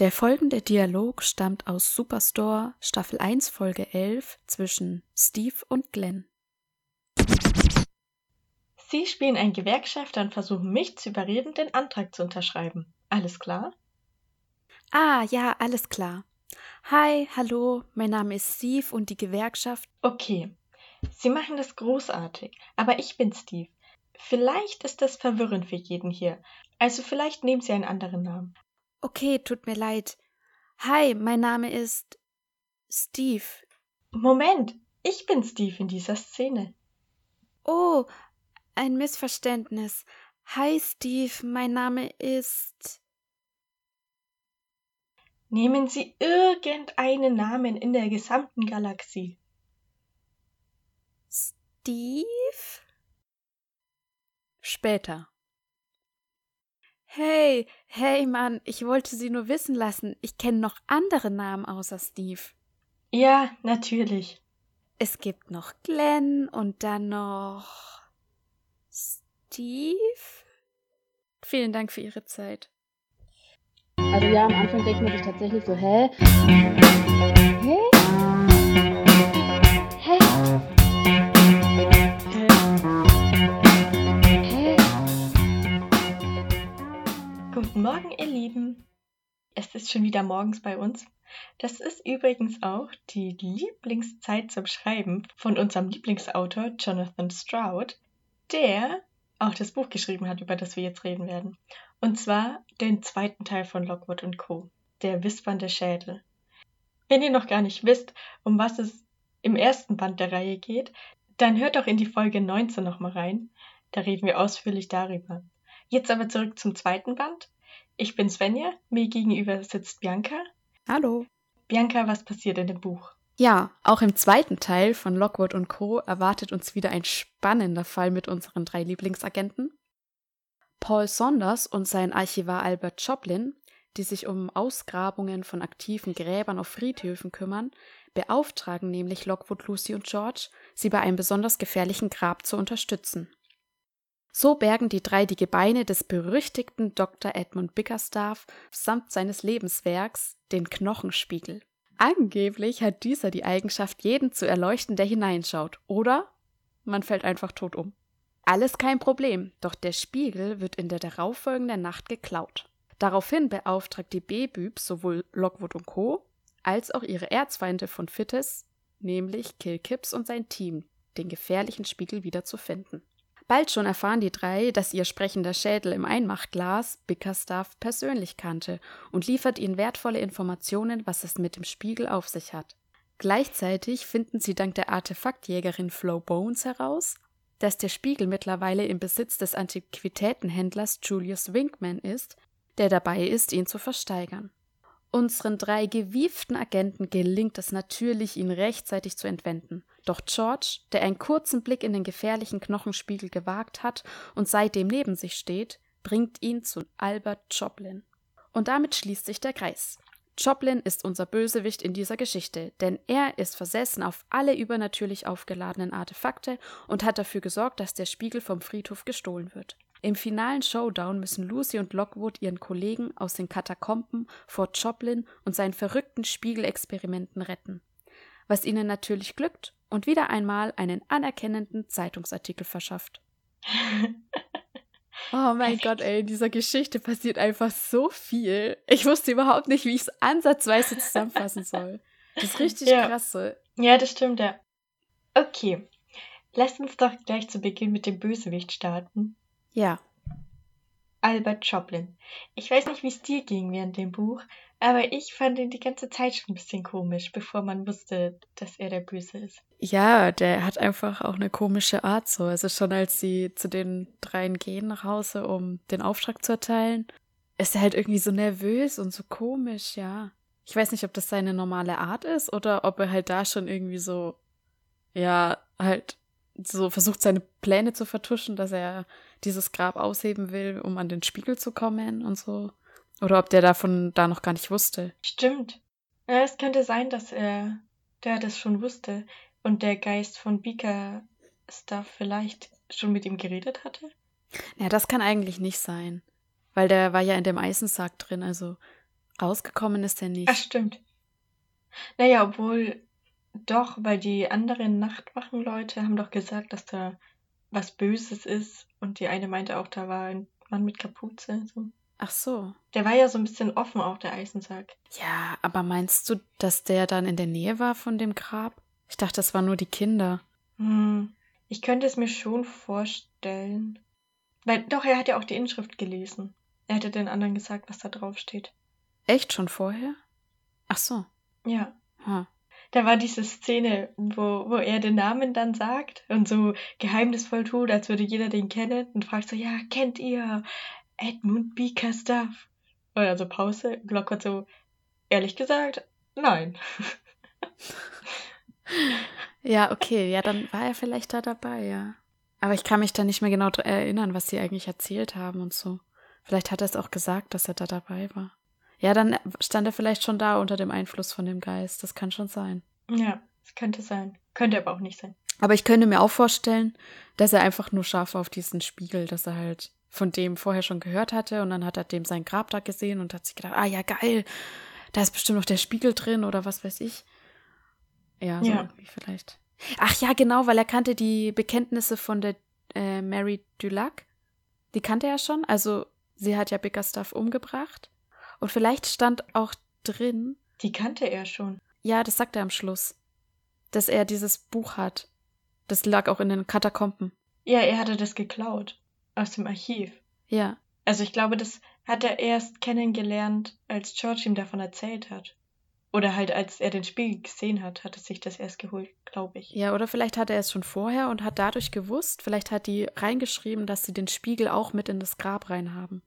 Der folgende Dialog stammt aus Superstore Staffel 1 Folge 11 zwischen Steve und Glenn. Sie spielen einen Gewerkschafter und versuchen mich zu überreden, den Antrag zu unterschreiben. Alles klar? Ah, ja, alles klar. Hi, hallo, mein Name ist Steve und die Gewerkschaft. Okay. Sie machen das großartig, aber ich bin Steve. Vielleicht ist das verwirrend für jeden hier. Also vielleicht nehmen Sie einen anderen Namen. Okay, tut mir leid. Hi, mein Name ist Steve. Moment, ich bin Steve in dieser Szene. Oh, ein Missverständnis. Hi, Steve, mein Name ist. Nehmen Sie irgendeinen Namen in der gesamten Galaxie. Steve? Später. Hey, hey Mann, ich wollte Sie nur wissen lassen, ich kenne noch andere Namen außer Steve. Ja, natürlich. Es gibt noch Glenn und dann noch Steve. Vielen Dank für Ihre Zeit. Also ja, am Anfang denkt man sich tatsächlich so, hä? Hä? Morgen, ihr Lieben. Es ist schon wieder morgens bei uns. Das ist übrigens auch die Lieblingszeit zum Schreiben von unserem Lieblingsautor Jonathan Stroud, der auch das Buch geschrieben hat, über das wir jetzt reden werden. Und zwar den zweiten Teil von Lockwood und Co., der wispernde Schädel. Wenn ihr noch gar nicht wisst, um was es im ersten Band der Reihe geht, dann hört doch in die Folge 19 nochmal rein. Da reden wir ausführlich darüber. Jetzt aber zurück zum zweiten Band. Ich bin Svenja, mir gegenüber sitzt Bianca. Hallo. Bianca, was passiert in dem Buch? Ja, auch im zweiten Teil von Lockwood und Co. erwartet uns wieder ein spannender Fall mit unseren drei Lieblingsagenten. Paul Saunders und sein Archivar Albert Joplin, die sich um Ausgrabungen von aktiven Gräbern auf Friedhöfen kümmern, beauftragen nämlich Lockwood, Lucy und George, sie bei einem besonders gefährlichen Grab zu unterstützen. So bergen die drei die Gebeine des berüchtigten Dr. Edmund Bickerstaff samt seines Lebenswerks, den Knochenspiegel. Angeblich hat dieser die Eigenschaft, jeden zu erleuchten, der hineinschaut, oder man fällt einfach tot um. Alles kein Problem, doch der Spiegel wird in der darauffolgenden Nacht geklaut. Daraufhin beauftragt die B-Bübs sowohl Lockwood und Co. als auch ihre Erzfeinde von Fittes, nämlich Killkips und sein Team, den gefährlichen Spiegel wieder zu finden. Bald schon erfahren die drei, dass ihr sprechender Schädel im Einmachglas Bickerstaff persönlich kannte und liefert ihnen wertvolle Informationen, was es mit dem Spiegel auf sich hat. Gleichzeitig finden sie dank der Artefaktjägerin Flo Bones heraus, dass der Spiegel mittlerweile im Besitz des Antiquitätenhändlers Julius Winkman ist, der dabei ist, ihn zu versteigern. Unseren drei gewieften Agenten gelingt es natürlich, ihn rechtzeitig zu entwenden. Doch George, der einen kurzen Blick in den gefährlichen Knochenspiegel gewagt hat und seitdem neben sich steht, bringt ihn zu Albert Joplin. Und damit schließt sich der Kreis. Joplin ist unser Bösewicht in dieser Geschichte, denn er ist versessen auf alle übernatürlich aufgeladenen Artefakte und hat dafür gesorgt, dass der Spiegel vom Friedhof gestohlen wird. Im finalen Showdown müssen Lucy und Lockwood ihren Kollegen aus den Katakomben vor Joplin und seinen verrückten Spiegelexperimenten retten. Was ihnen natürlich glückt und wieder einmal einen anerkennenden Zeitungsartikel verschafft. Oh mein Gott, ey, in dieser Geschichte passiert einfach so viel. Ich wusste überhaupt nicht, wie ich es ansatzweise zusammenfassen soll. Das ist richtig Ja. krass. so. Ja, das stimmt, ja. Okay. Lasst uns doch gleich zu Beginn mit dem Bösewicht starten. Ja. Albert Joplin. Ich weiß nicht, wie es dir ging während dem Buch, aber ich fand ihn die ganze Zeit schon ein bisschen komisch, bevor man wusste, dass er der Böse ist. Ja, der hat einfach auch eine komische Art so. Also schon als sie zu den dreien gehen nach Hause, um den Auftrag zu erteilen, ist er halt irgendwie so nervös und so komisch, ja. Ich weiß nicht, ob das seine normale Art ist oder ob er halt da schon irgendwie so, ja, halt so versucht, seine Pläne zu vertuschen, dass er dieses Grab ausheben will, um an den Spiegel zu kommen und so. Oder ob der davon da noch gar nicht wusste. Stimmt. Ja, es könnte sein, dass er der das schon wusste und der Geist von Beaker Stuff vielleicht schon mit ihm geredet hatte. Ja, das kann eigentlich nicht sein. Weil der war ja in dem Eisensack drin, also Rausgekommen ist er nicht. Ach, stimmt. Naja, obwohl doch, weil die anderen Nachtwachenleute haben doch gesagt, dass da was Böses ist. Und die eine meinte auch, da war ein Mann mit Kapuze. So. Ach so. Der war ja so ein bisschen offen, auch der Eisensack. Ja, aber meinst du, dass der dann in der Nähe war von dem Grab? Ich dachte, das waren nur die Kinder. Hm, ich könnte es mir schon vorstellen. Weil, doch, er hat ja auch die Inschrift gelesen. Er hätte den anderen gesagt, was da drauf steht. Echt schon vorher? Ach so. Ja. Hm. Da war diese Szene, wo, wo er den Namen dann sagt und so geheimnisvoll tut, als würde jeder den kennen und fragt so, ja, kennt ihr Edmund Bickerstaff? Und also Pause, Glock hat so, ehrlich gesagt, nein. ja, okay, ja, dann war er vielleicht da dabei, ja. Aber ich kann mich da nicht mehr genau erinnern, was sie eigentlich erzählt haben und so. Vielleicht hat er es auch gesagt, dass er da dabei war. Ja, dann stand er vielleicht schon da unter dem Einfluss von dem Geist. Das kann schon sein. Ja, das könnte sein. Könnte aber auch nicht sein. Aber ich könnte mir auch vorstellen, dass er einfach nur scharf auf diesen Spiegel, dass er halt von dem vorher schon gehört hatte und dann hat er dem sein Grab da gesehen und hat sich gedacht, ah ja, geil, da ist bestimmt noch der Spiegel drin oder was weiß ich. Ja, so ja. irgendwie vielleicht. Ach ja, genau, weil er kannte die Bekenntnisse von der äh, Mary Dulac. Die kannte er schon. Also sie hat ja Bickerstaff umgebracht. Und vielleicht stand auch drin. Die kannte er schon. Ja, das sagt er am Schluss. Dass er dieses Buch hat. Das lag auch in den Katakomben. Ja, er hatte das geklaut. Aus dem Archiv. Ja. Also ich glaube, das hat er erst kennengelernt, als George ihm davon erzählt hat. Oder halt, als er den Spiegel gesehen hat, hat er sich das erst geholt, glaube ich. Ja, oder vielleicht hat er es schon vorher und hat dadurch gewusst, vielleicht hat die reingeschrieben, dass sie den Spiegel auch mit in das Grab rein haben.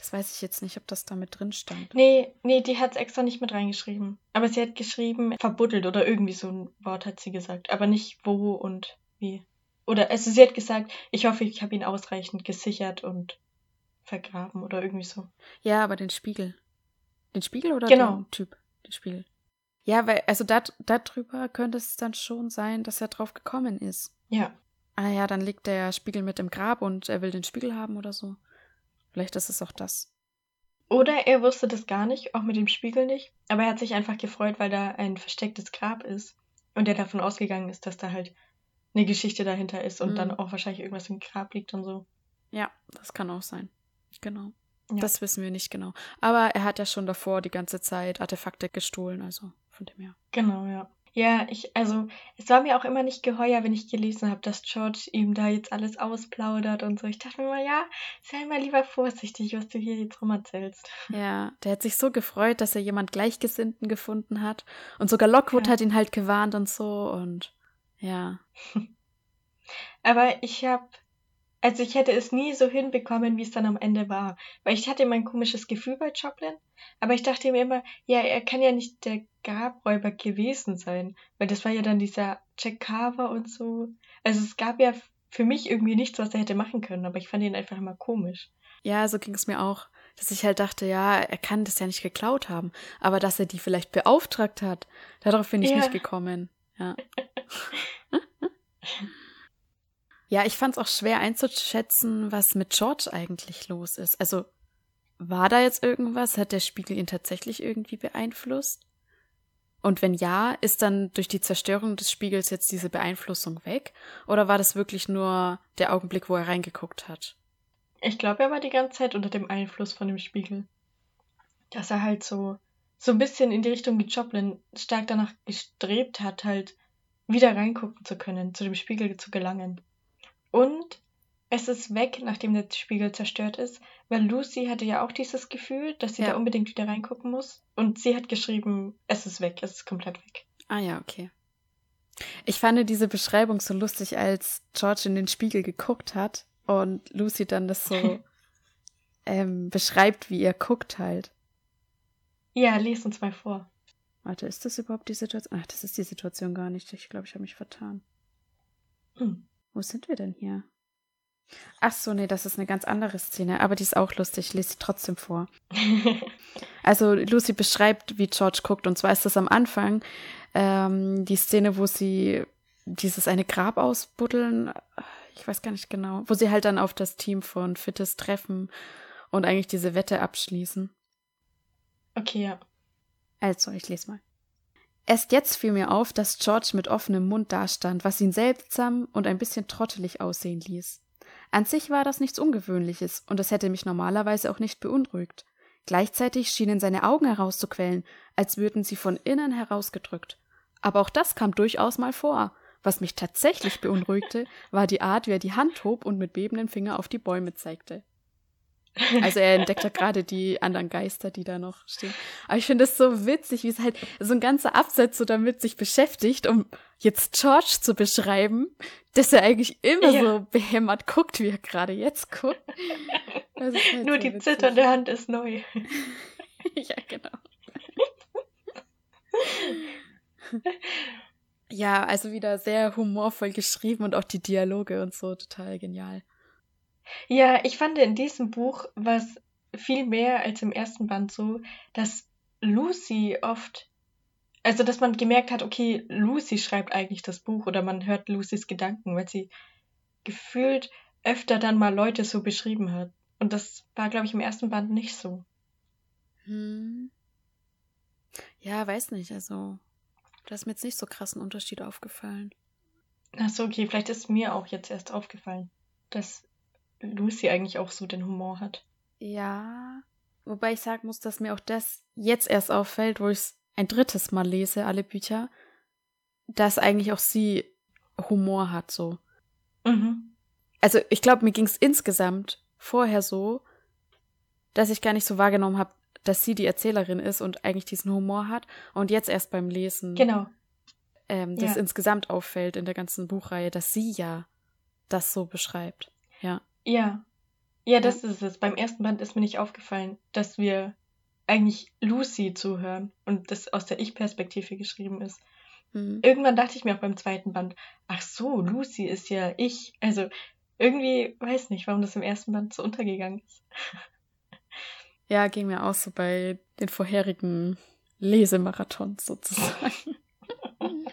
Das weiß ich jetzt nicht, ob das da mit drin stand. Nee, nee, die hat es extra nicht mit reingeschrieben. Aber sie hat geschrieben, verbuddelt oder irgendwie so ein Wort hat sie gesagt. Aber nicht wo und wie. Oder also sie hat gesagt, ich hoffe, ich habe ihn ausreichend gesichert und vergraben oder irgendwie so. Ja, aber den Spiegel. Den Spiegel oder genau. den Typ? Den Spiegel. Ja, weil, also darüber könnte es dann schon sein, dass er drauf gekommen ist. Ja. Ah ja, dann liegt der Spiegel mit im Grab und er will den Spiegel haben oder so. Vielleicht ist es auch das. Oder er wusste das gar nicht, auch mit dem Spiegel nicht, aber er hat sich einfach gefreut, weil da ein verstecktes Grab ist und er davon ausgegangen ist, dass da halt eine Geschichte dahinter ist und mhm. dann auch wahrscheinlich irgendwas im Grab liegt und so. Ja, das kann auch sein. Genau. Ja. Das wissen wir nicht genau. Aber er hat ja schon davor die ganze Zeit Artefakte gestohlen, also von dem her. Genau, ja. Ja, ich, also, es war mir auch immer nicht geheuer, wenn ich gelesen habe, dass George ihm da jetzt alles ausplaudert und so. Ich dachte mir mal, ja, sei mal lieber vorsichtig, was du hier jetzt rum erzählst. Ja, der hat sich so gefreut, dass er jemand Gleichgesinnten gefunden hat. Und sogar Lockwood ja. hat ihn halt gewarnt und so und ja. Aber ich habe also ich hätte es nie so hinbekommen, wie es dann am Ende war. Weil ich hatte immer ein komisches Gefühl bei Joplin, aber ich dachte mir immer, ja, er kann ja nicht der Grabräuber gewesen sein. Weil das war ja dann dieser Jack Carver und so. Also es gab ja für mich irgendwie nichts, was er hätte machen können, aber ich fand ihn einfach immer komisch. Ja, so ging es mir auch. Dass ich halt dachte, ja, er kann das ja nicht geklaut haben. Aber dass er die vielleicht beauftragt hat, darauf bin ich ja. nicht gekommen. Ja. Ja, ich fand es auch schwer einzuschätzen, was mit George eigentlich los ist. Also, war da jetzt irgendwas? Hat der Spiegel ihn tatsächlich irgendwie beeinflusst? Und wenn ja, ist dann durch die Zerstörung des Spiegels jetzt diese Beeinflussung weg? Oder war das wirklich nur der Augenblick, wo er reingeguckt hat? Ich glaube, er war die ganze Zeit unter dem Einfluss von dem Spiegel. Dass er halt so, so ein bisschen in die Richtung wie Joplin stark danach gestrebt hat, halt wieder reingucken zu können, zu dem Spiegel zu gelangen. Und es ist weg, nachdem der Spiegel zerstört ist, weil Lucy hatte ja auch dieses Gefühl, dass sie ja. da unbedingt wieder reingucken muss. Und sie hat geschrieben, es ist weg, es ist komplett weg. Ah ja, okay. Ich fand diese Beschreibung so lustig, als George in den Spiegel geguckt hat und Lucy dann das so ähm, beschreibt, wie er guckt halt. Ja, lies uns mal vor. Warte, ist das überhaupt die Situation? Ach, das ist die Situation gar nicht. Ich glaube, ich habe mich vertan. Hm. Wo sind wir denn hier? Ach so, nee, das ist eine ganz andere Szene, aber die ist auch lustig. Ich lese sie trotzdem vor. also Lucy beschreibt, wie George guckt, und zwar ist das am Anfang ähm, die Szene, wo sie dieses eine Grab ausbuddeln. Ich weiß gar nicht genau, wo sie halt dann auf das Team von Fittes treffen und eigentlich diese Wette abschließen. Okay, ja. Also, ich lese mal. Erst jetzt fiel mir auf, dass George mit offenem Mund dastand, was ihn seltsam und ein bisschen trottelig aussehen ließ. An sich war das nichts Ungewöhnliches, und es hätte mich normalerweise auch nicht beunruhigt. Gleichzeitig schienen seine Augen herauszuquellen, als würden sie von innen herausgedrückt. Aber auch das kam durchaus mal vor. Was mich tatsächlich beunruhigte, war die Art, wie er die Hand hob und mit bebendem Finger auf die Bäume zeigte. Also er entdeckt ja gerade die anderen Geister, die da noch stehen. Aber ich finde es so witzig, wie es halt so ein ganzer Absatz so damit sich beschäftigt, um jetzt George zu beschreiben, dass er eigentlich immer ja. so behämmert guckt, wie er gerade jetzt guckt. Halt Nur so die witzig. zitternde Hand ist neu. ja, genau. ja, also wieder sehr humorvoll geschrieben und auch die Dialoge und so total genial. Ja, ich fand in diesem Buch was viel mehr als im ersten Band so, dass Lucy oft, also dass man gemerkt hat, okay, Lucy schreibt eigentlich das Buch oder man hört Lucys Gedanken, weil sie gefühlt öfter dann mal Leute so beschrieben hat. Und das war, glaube ich, im ersten Band nicht so. Hm. Ja, weiß nicht, also da ist mir jetzt nicht so krassen Unterschied aufgefallen. Ach so, okay, vielleicht ist mir auch jetzt erst aufgefallen, dass Lucy eigentlich auch so den Humor hat. Ja, wobei ich sagen muss, dass mir auch das jetzt erst auffällt, wo ich es ein drittes Mal lese, alle Bücher, dass eigentlich auch sie Humor hat, so. Mhm. Also ich glaube, mir ging es insgesamt vorher so, dass ich gar nicht so wahrgenommen habe, dass sie die Erzählerin ist und eigentlich diesen Humor hat. Und jetzt erst beim Lesen. Genau. Ähm, das ja. insgesamt auffällt in der ganzen Buchreihe, dass sie ja das so beschreibt. Ja. Ja. Ja, das ist es. Beim ersten Band ist mir nicht aufgefallen, dass wir eigentlich Lucy zuhören und das aus der Ich-Perspektive geschrieben ist. Mhm. Irgendwann dachte ich mir auch beim zweiten Band, ach so, Lucy ist ja ich. Also irgendwie weiß nicht, warum das im ersten Band so untergegangen ist. Ja, ging mir auch so bei den vorherigen Lesemarathons sozusagen.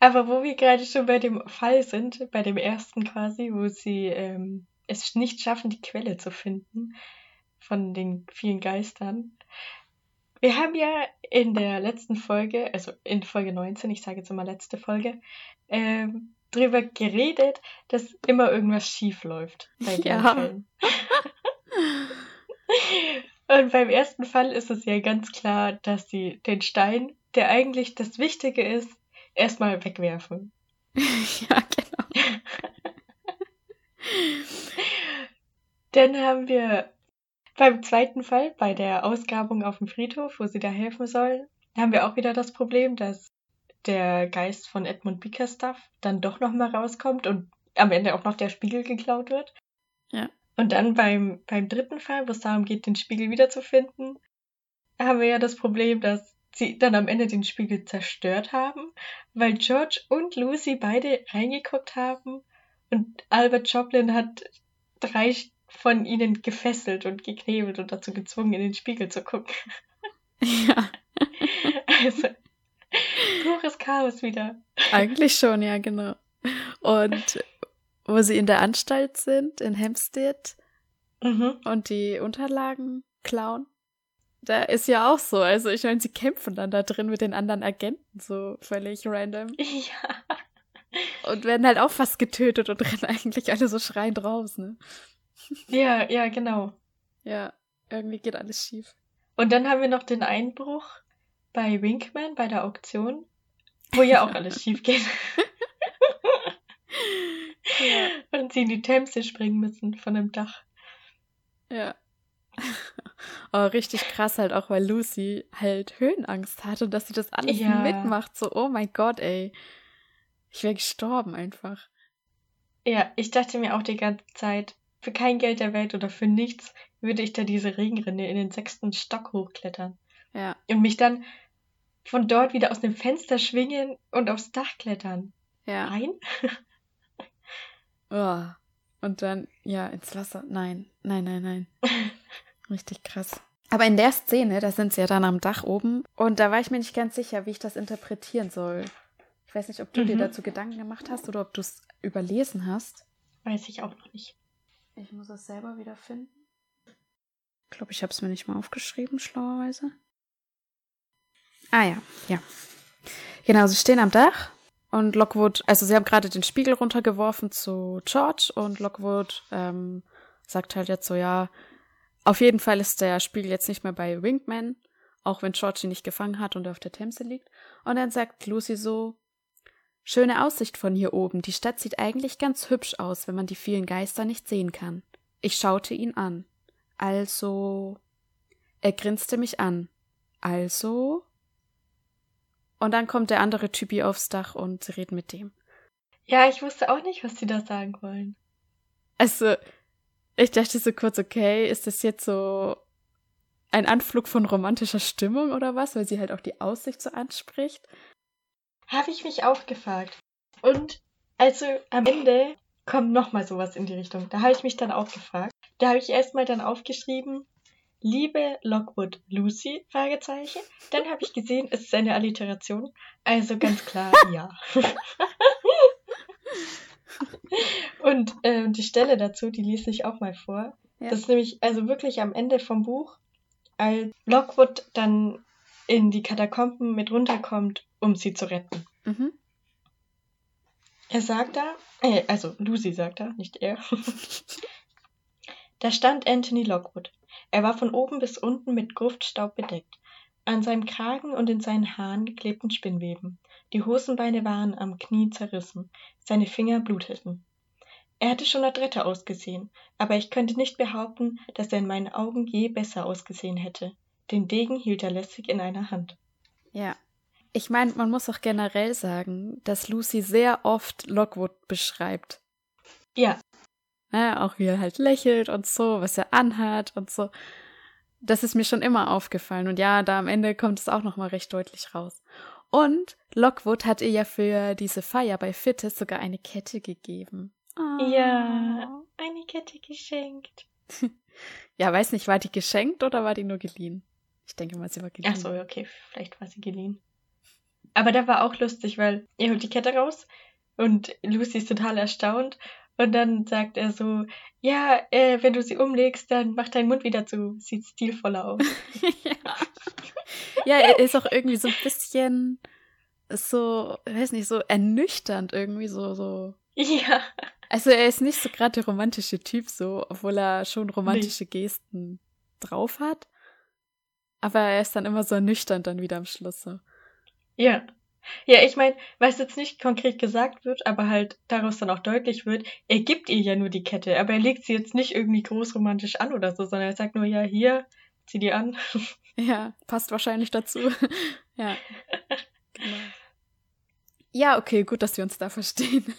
Aber wo wir gerade schon bei dem Fall sind, bei dem ersten quasi, wo sie ähm, es nicht schaffen, die Quelle zu finden von den vielen Geistern. Wir haben ja in der letzten Folge, also in Folge 19, ich sage jetzt immer letzte Folge, ähm, drüber geredet, dass immer irgendwas schief läuft bei den ja. Und beim ersten Fall ist es ja ganz klar, dass sie den Stein, der eigentlich das Wichtige ist, erstmal wegwerfen. ja, genau. Dann haben wir beim zweiten Fall, bei der Ausgrabung auf dem Friedhof, wo sie da helfen sollen, haben wir auch wieder das Problem, dass der Geist von Edmund Bickerstaff dann doch nochmal rauskommt und am Ende auch noch der Spiegel geklaut wird. Ja. Und dann beim, beim dritten Fall, wo es darum geht, den Spiegel wiederzufinden, haben wir ja das Problem, dass sie dann am Ende den Spiegel zerstört haben, weil George und Lucy beide reingeguckt haben und Albert Joplin hat drei von ihnen gefesselt und geknebelt und dazu gezwungen, in den Spiegel zu gucken. Ja. Also, pures Chaos wieder. Eigentlich schon, ja, genau. Und wo sie in der Anstalt sind, in Hampstead, mhm. und die Unterlagen klauen da ist ja auch so. Also ich meine, sie kämpfen dann da drin mit den anderen Agenten so völlig random. Ja. Und werden halt auch fast getötet und rennen eigentlich alle so schreiend raus, ne? Ja, ja, genau. Ja, irgendwie geht alles schief. Und dann haben wir noch den Einbruch bei Winkman bei der Auktion, wo ja auch alles schief geht. ja. Und sie in die Themse springen müssen von dem Dach. Ja. Oh, richtig krass halt auch, weil Lucy halt Höhenangst hat und dass sie das alles ja. mitmacht. So, oh mein Gott, ey. Ich wäre gestorben einfach. Ja, ich dachte mir auch die ganze Zeit, für kein Geld der Welt oder für nichts würde ich da diese Regenrinne in den sechsten Stock hochklettern. Ja. Und mich dann von dort wieder aus dem Fenster schwingen und aufs Dach klettern. Ja. Nein? oh. Und dann, ja, ins Wasser. Nein, nein, nein, nein. Richtig krass. Aber in der Szene, da sind sie ja dann am Dach oben und da war ich mir nicht ganz sicher, wie ich das interpretieren soll. Ich weiß nicht, ob du mhm. dir dazu Gedanken gemacht hast oder ob du es überlesen hast. Weiß ich auch noch nicht. Ich muss es selber wieder finden. Ich glaube, ich habe es mir nicht mal aufgeschrieben, schlauerweise. Ah ja, ja. Genau, sie stehen am Dach und Lockwood, also sie haben gerade den Spiegel runtergeworfen zu George und Lockwood ähm, sagt halt jetzt so, ja, auf jeden Fall ist der Spiegel jetzt nicht mehr bei Wingman, auch wenn George ihn nicht gefangen hat und er auf der Themse liegt. Und dann sagt Lucy so, schöne Aussicht von hier oben, die Stadt sieht eigentlich ganz hübsch aus, wenn man die vielen Geister nicht sehen kann. Ich schaute ihn an. Also. Er grinste mich an. Also. Und dann kommt der andere Typi aufs Dach und sie reden mit dem. Ja, ich wusste auch nicht, was sie da sagen wollen. Also, ich dachte so kurz, okay, ist das jetzt so ein Anflug von romantischer Stimmung oder was, weil sie halt auch die Aussicht so anspricht? Habe ich mich auch gefragt. Und also am Ende kommt nochmal sowas in die Richtung. Da habe ich mich dann auch gefragt. Da habe ich erstmal dann aufgeschrieben, liebe Lockwood Lucy, Fragezeichen. Dann habe ich gesehen, es ist eine Alliteration. Also ganz klar, ja. Und äh, die Stelle dazu, die lese ich auch mal vor. Ja. Das ist nämlich also wirklich am Ende vom Buch, als Lockwood dann in die Katakomben mit runterkommt, um sie zu retten. Mhm. Er sagt da, äh, also Lucy sagt da, nicht er. da stand Anthony Lockwood. Er war von oben bis unten mit Gruftstaub bedeckt. An seinem Kragen und in seinen Haaren klebten Spinnweben. Die Hosenbeine waren am Knie zerrissen, seine Finger bluteten. Er hatte schon adrette ausgesehen, aber ich könnte nicht behaupten, dass er in meinen Augen je besser ausgesehen hätte. Den Degen hielt er lässig in einer Hand. Ja. Ich meine, man muss auch generell sagen, dass Lucy sehr oft Lockwood beschreibt. Ja. ja. Auch wie er halt lächelt und so, was er anhat und so. Das ist mir schon immer aufgefallen. Und ja, da am Ende kommt es auch nochmal recht deutlich raus. Und Lockwood hat ihr ja für diese Feier bei Fittes sogar eine Kette gegeben. Oh. Ja, eine Kette geschenkt. ja, weiß nicht, war die geschenkt oder war die nur geliehen? Ich denke mal, sie war geliehen. Ach so, okay, vielleicht war sie geliehen. Aber da war auch lustig, weil er holt die Kette raus und Lucy ist total erstaunt. Und dann sagt er so, ja, äh, wenn du sie umlegst, dann mach deinen Mund wieder zu. Sieht stilvoller aus. ja. ja, er ist auch irgendwie so ein bisschen so, weiß nicht, so ernüchternd irgendwie, so, so. Ja. Also er ist nicht so gerade der romantische Typ, so, obwohl er schon romantische nee. Gesten drauf hat. Aber er ist dann immer so ernüchternd dann wieder am Schluss. So. Ja. Ja, ich meine, was jetzt nicht konkret gesagt wird, aber halt daraus dann auch deutlich wird, er gibt ihr ja nur die Kette, aber er legt sie jetzt nicht irgendwie großromantisch an oder so, sondern er sagt nur, ja, hier, zieh die an. Ja, passt wahrscheinlich dazu. ja. Genau. Ja, okay, gut, dass wir uns da verstehen.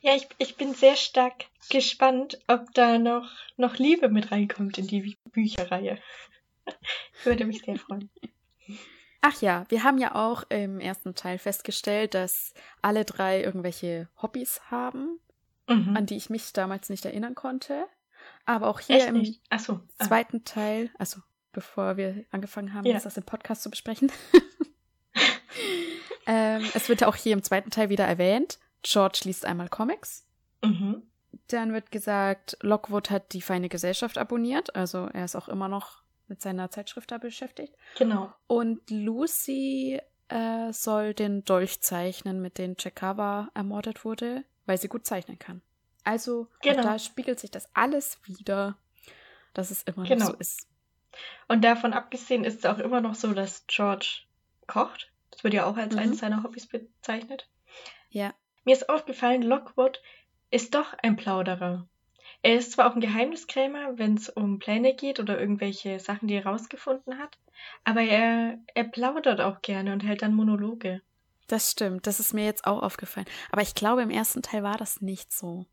ja, ich, ich bin sehr stark gespannt, ob da noch, noch Liebe mit reinkommt in die Bücherreihe. ich würde mich sehr freuen. Ach ja, wir haben ja auch im ersten Teil festgestellt, dass alle drei irgendwelche Hobbys haben, mhm. an die ich mich damals nicht erinnern konnte. Aber auch hier Echt im so. ah. zweiten Teil, also bevor wir angefangen haben, ja. das im Podcast zu besprechen. ähm, es wird ja auch hier im zweiten Teil wieder erwähnt. George liest einmal Comics. Mhm. Dann wird gesagt, Lockwood hat die feine Gesellschaft abonniert, also er ist auch immer noch mit seiner Zeitschrift da beschäftigt. Genau. Und Lucy äh, soll den Dolch zeichnen, mit dem Chekava ermordet wurde, weil sie gut zeichnen kann. Also genau. da spiegelt sich das alles wieder, dass es immer genau. noch so ist. Und davon abgesehen ist es auch immer noch so, dass George kocht. Das wird ja auch als mhm. eines seiner Hobbys bezeichnet. Ja. Mir ist aufgefallen, Lockwood ist doch ein Plauderer. Er ist zwar auch ein Geheimniskrämer, wenn es um Pläne geht oder irgendwelche Sachen, die er rausgefunden hat, aber er, er plaudert auch gerne und hält dann Monologe. Das stimmt, das ist mir jetzt auch aufgefallen. Aber ich glaube, im ersten Teil war das nicht so.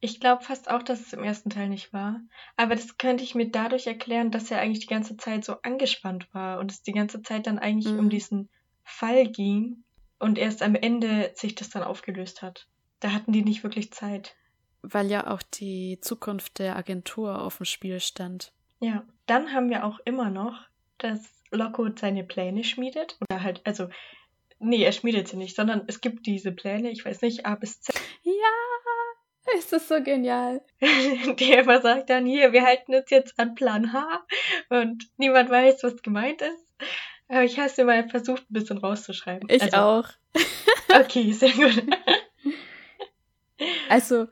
Ich glaube fast auch, dass es im ersten Teil nicht war. Aber das könnte ich mir dadurch erklären, dass er eigentlich die ganze Zeit so angespannt war und es die ganze Zeit dann eigentlich mhm. um diesen Fall ging und erst am Ende sich das dann aufgelöst hat. Da hatten die nicht wirklich Zeit weil ja auch die Zukunft der Agentur auf dem Spiel stand. Ja, dann haben wir auch immer noch, dass Lockwood seine Pläne schmiedet. Oder halt, also, nee, er schmiedet sie nicht, sondern es gibt diese Pläne, ich weiß nicht, A bis Z. Ja, Ist das so genial? Der immer sagt dann hier, wir halten uns jetzt an Plan H und niemand weiß, was gemeint ist. Aber ich habe es mir mal versucht, ein bisschen rauszuschreiben. Ich also, auch. Okay, sehr gut. Also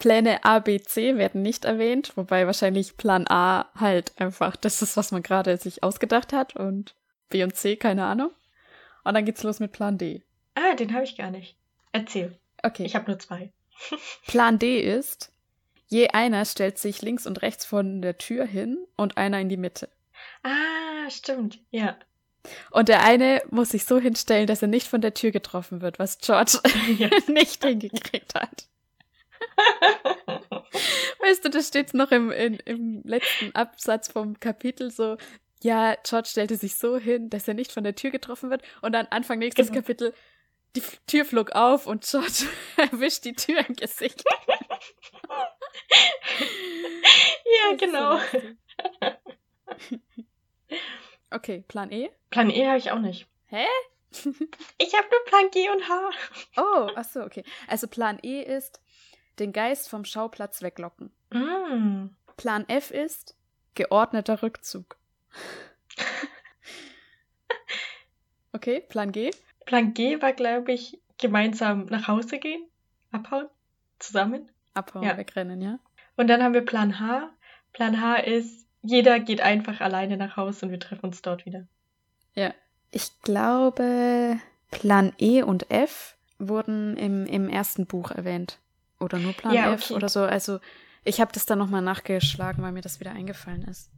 Pläne A, B, C werden nicht erwähnt, wobei wahrscheinlich Plan A halt einfach das ist, was man gerade sich ausgedacht hat und B und C, keine Ahnung. Und dann geht's los mit Plan D. Ah, den habe ich gar nicht. Erzähl. Okay. Ich habe nur zwei. Plan D ist, je einer stellt sich links und rechts von der Tür hin und einer in die Mitte. Ah, stimmt. Ja. Und der eine muss sich so hinstellen, dass er nicht von der Tür getroffen wird, was George Ja. nicht hingekriegt hat. Weißt du, das steht noch im, in, im letzten Absatz vom Kapitel so, ja, George stellte sich so hin, dass er nicht von der Tür getroffen wird. Und dann Anfang nächstes Genau. Kapitel, die F- Tür flog auf und George erwischt die Tür im Gesicht. Ja, genau. okay, Plan E. Plan E habe ich auch nicht. Hä? Ich habe nur Plan G und H. Oh, ach so, okay. Also Plan E ist, den Geist vom Schauplatz weglocken. Mm. Plan F ist, geordneter Rückzug. Okay, Plan G. Plan G war, glaube ich, gemeinsam nach Hause gehen, abhauen, zusammen. Abhauen, Ja. wegrennen, ja? Und dann haben wir Plan H. Plan H ist, jeder geht einfach alleine nach Hause und wir treffen uns dort wieder. Ja. Ich glaube, Plan E und F wurden im, im ersten Buch erwähnt. Oder nur Plan Ja, F okay. oder so. Also ich habe das dann nochmal nachgeschlagen, weil mir das wieder eingefallen ist.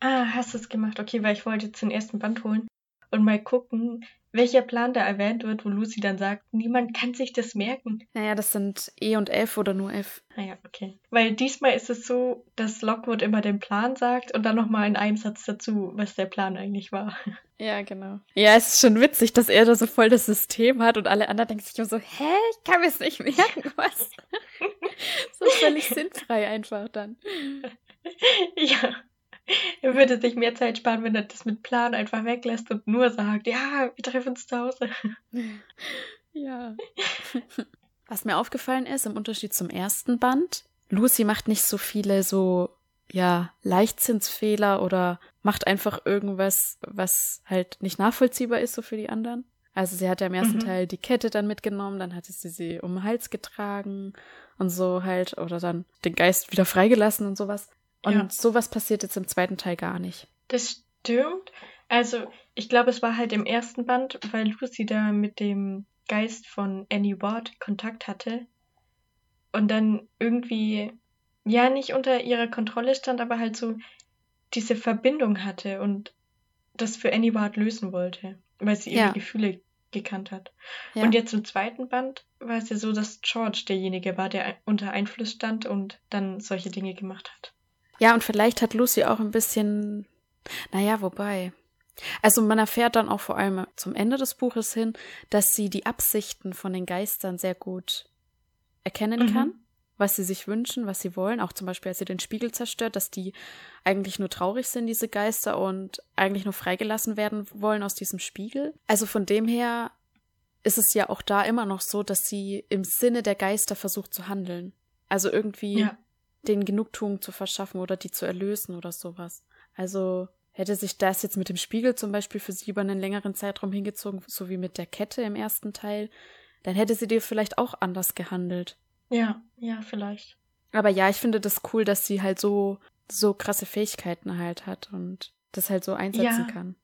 Ah, hast du es gemacht? Okay, weil ich wollte jetzt den ersten Band holen und mal gucken, welcher Plan da erwähnt wird, wo Lucy dann sagt, niemand kann sich das merken. Naja, das sind E und F oder nur F. Naja, Ah okay. Weil diesmal ist es so, dass Lockwood immer den Plan sagt und dann nochmal in einem Satz dazu, was der Plan eigentlich war. Ja, genau. Ja, es ist schon witzig, dass er da so voll das System hat und alle anderen denken sich nur so, hä, ich kann mir es nicht merken, was? so völlig sinnfrei einfach dann. ja. Er würde sich mehr Zeit sparen, wenn er das mit Plan einfach weglässt und nur sagt, ja, wir treffen uns zu Hause. Ja. Was mir aufgefallen ist, im Unterschied zum ersten Band, Lucy macht nicht so viele so, ja, Leichtzinsfehler oder macht einfach irgendwas, was halt nicht nachvollziehbar ist so für die anderen. Also sie hat ja im ersten Mhm. Teil die Kette dann mitgenommen, dann hatte sie sie um den Hals getragen und so halt, oder dann den Geist wieder freigelassen und sowas. Und Ja. sowas passiert jetzt im zweiten Teil gar nicht. Das stimmt. Also, ich glaube, es war halt im ersten Band, weil Lucy da mit dem Geist von Annie Ward Kontakt hatte und dann irgendwie, ja, nicht unter ihrer Kontrolle stand, aber halt so diese Verbindung hatte und das für Annie Ward lösen wollte, weil sie ihre Ja. Gefühle gekannt hat. Ja. Und jetzt im zweiten Band war es ja so, dass George derjenige war, der unter Einfluss stand und dann solche Dinge gemacht hat. Ja, und vielleicht hat Lucy auch ein bisschen, naja, wobei. Also man erfährt dann auch vor allem zum Ende des Buches hin, dass sie die Absichten von den Geistern sehr gut erkennen Mhm. kann, was sie sich wünschen, was sie wollen. Auch zum Beispiel, als sie den Spiegel zerstört, dass die eigentlich nur traurig sind, diese Geister, und eigentlich nur freigelassen werden wollen aus diesem Spiegel. Also von dem her ist es ja auch da immer noch so, dass sie im Sinne der Geister versucht zu handeln. Also irgendwie Ja. den Genugtuung zu verschaffen oder die zu erlösen oder sowas. Also hätte sich das jetzt mit dem Spiegel zum Beispiel für sie über einen längeren Zeitraum hingezogen, so wie mit der Kette im ersten Teil, dann hätte sie dir vielleicht auch anders gehandelt. Ja, ja, vielleicht. Aber ja, ich finde das cool, dass sie halt so, so krasse Fähigkeiten halt hat und das halt so einsetzen Ja. kann.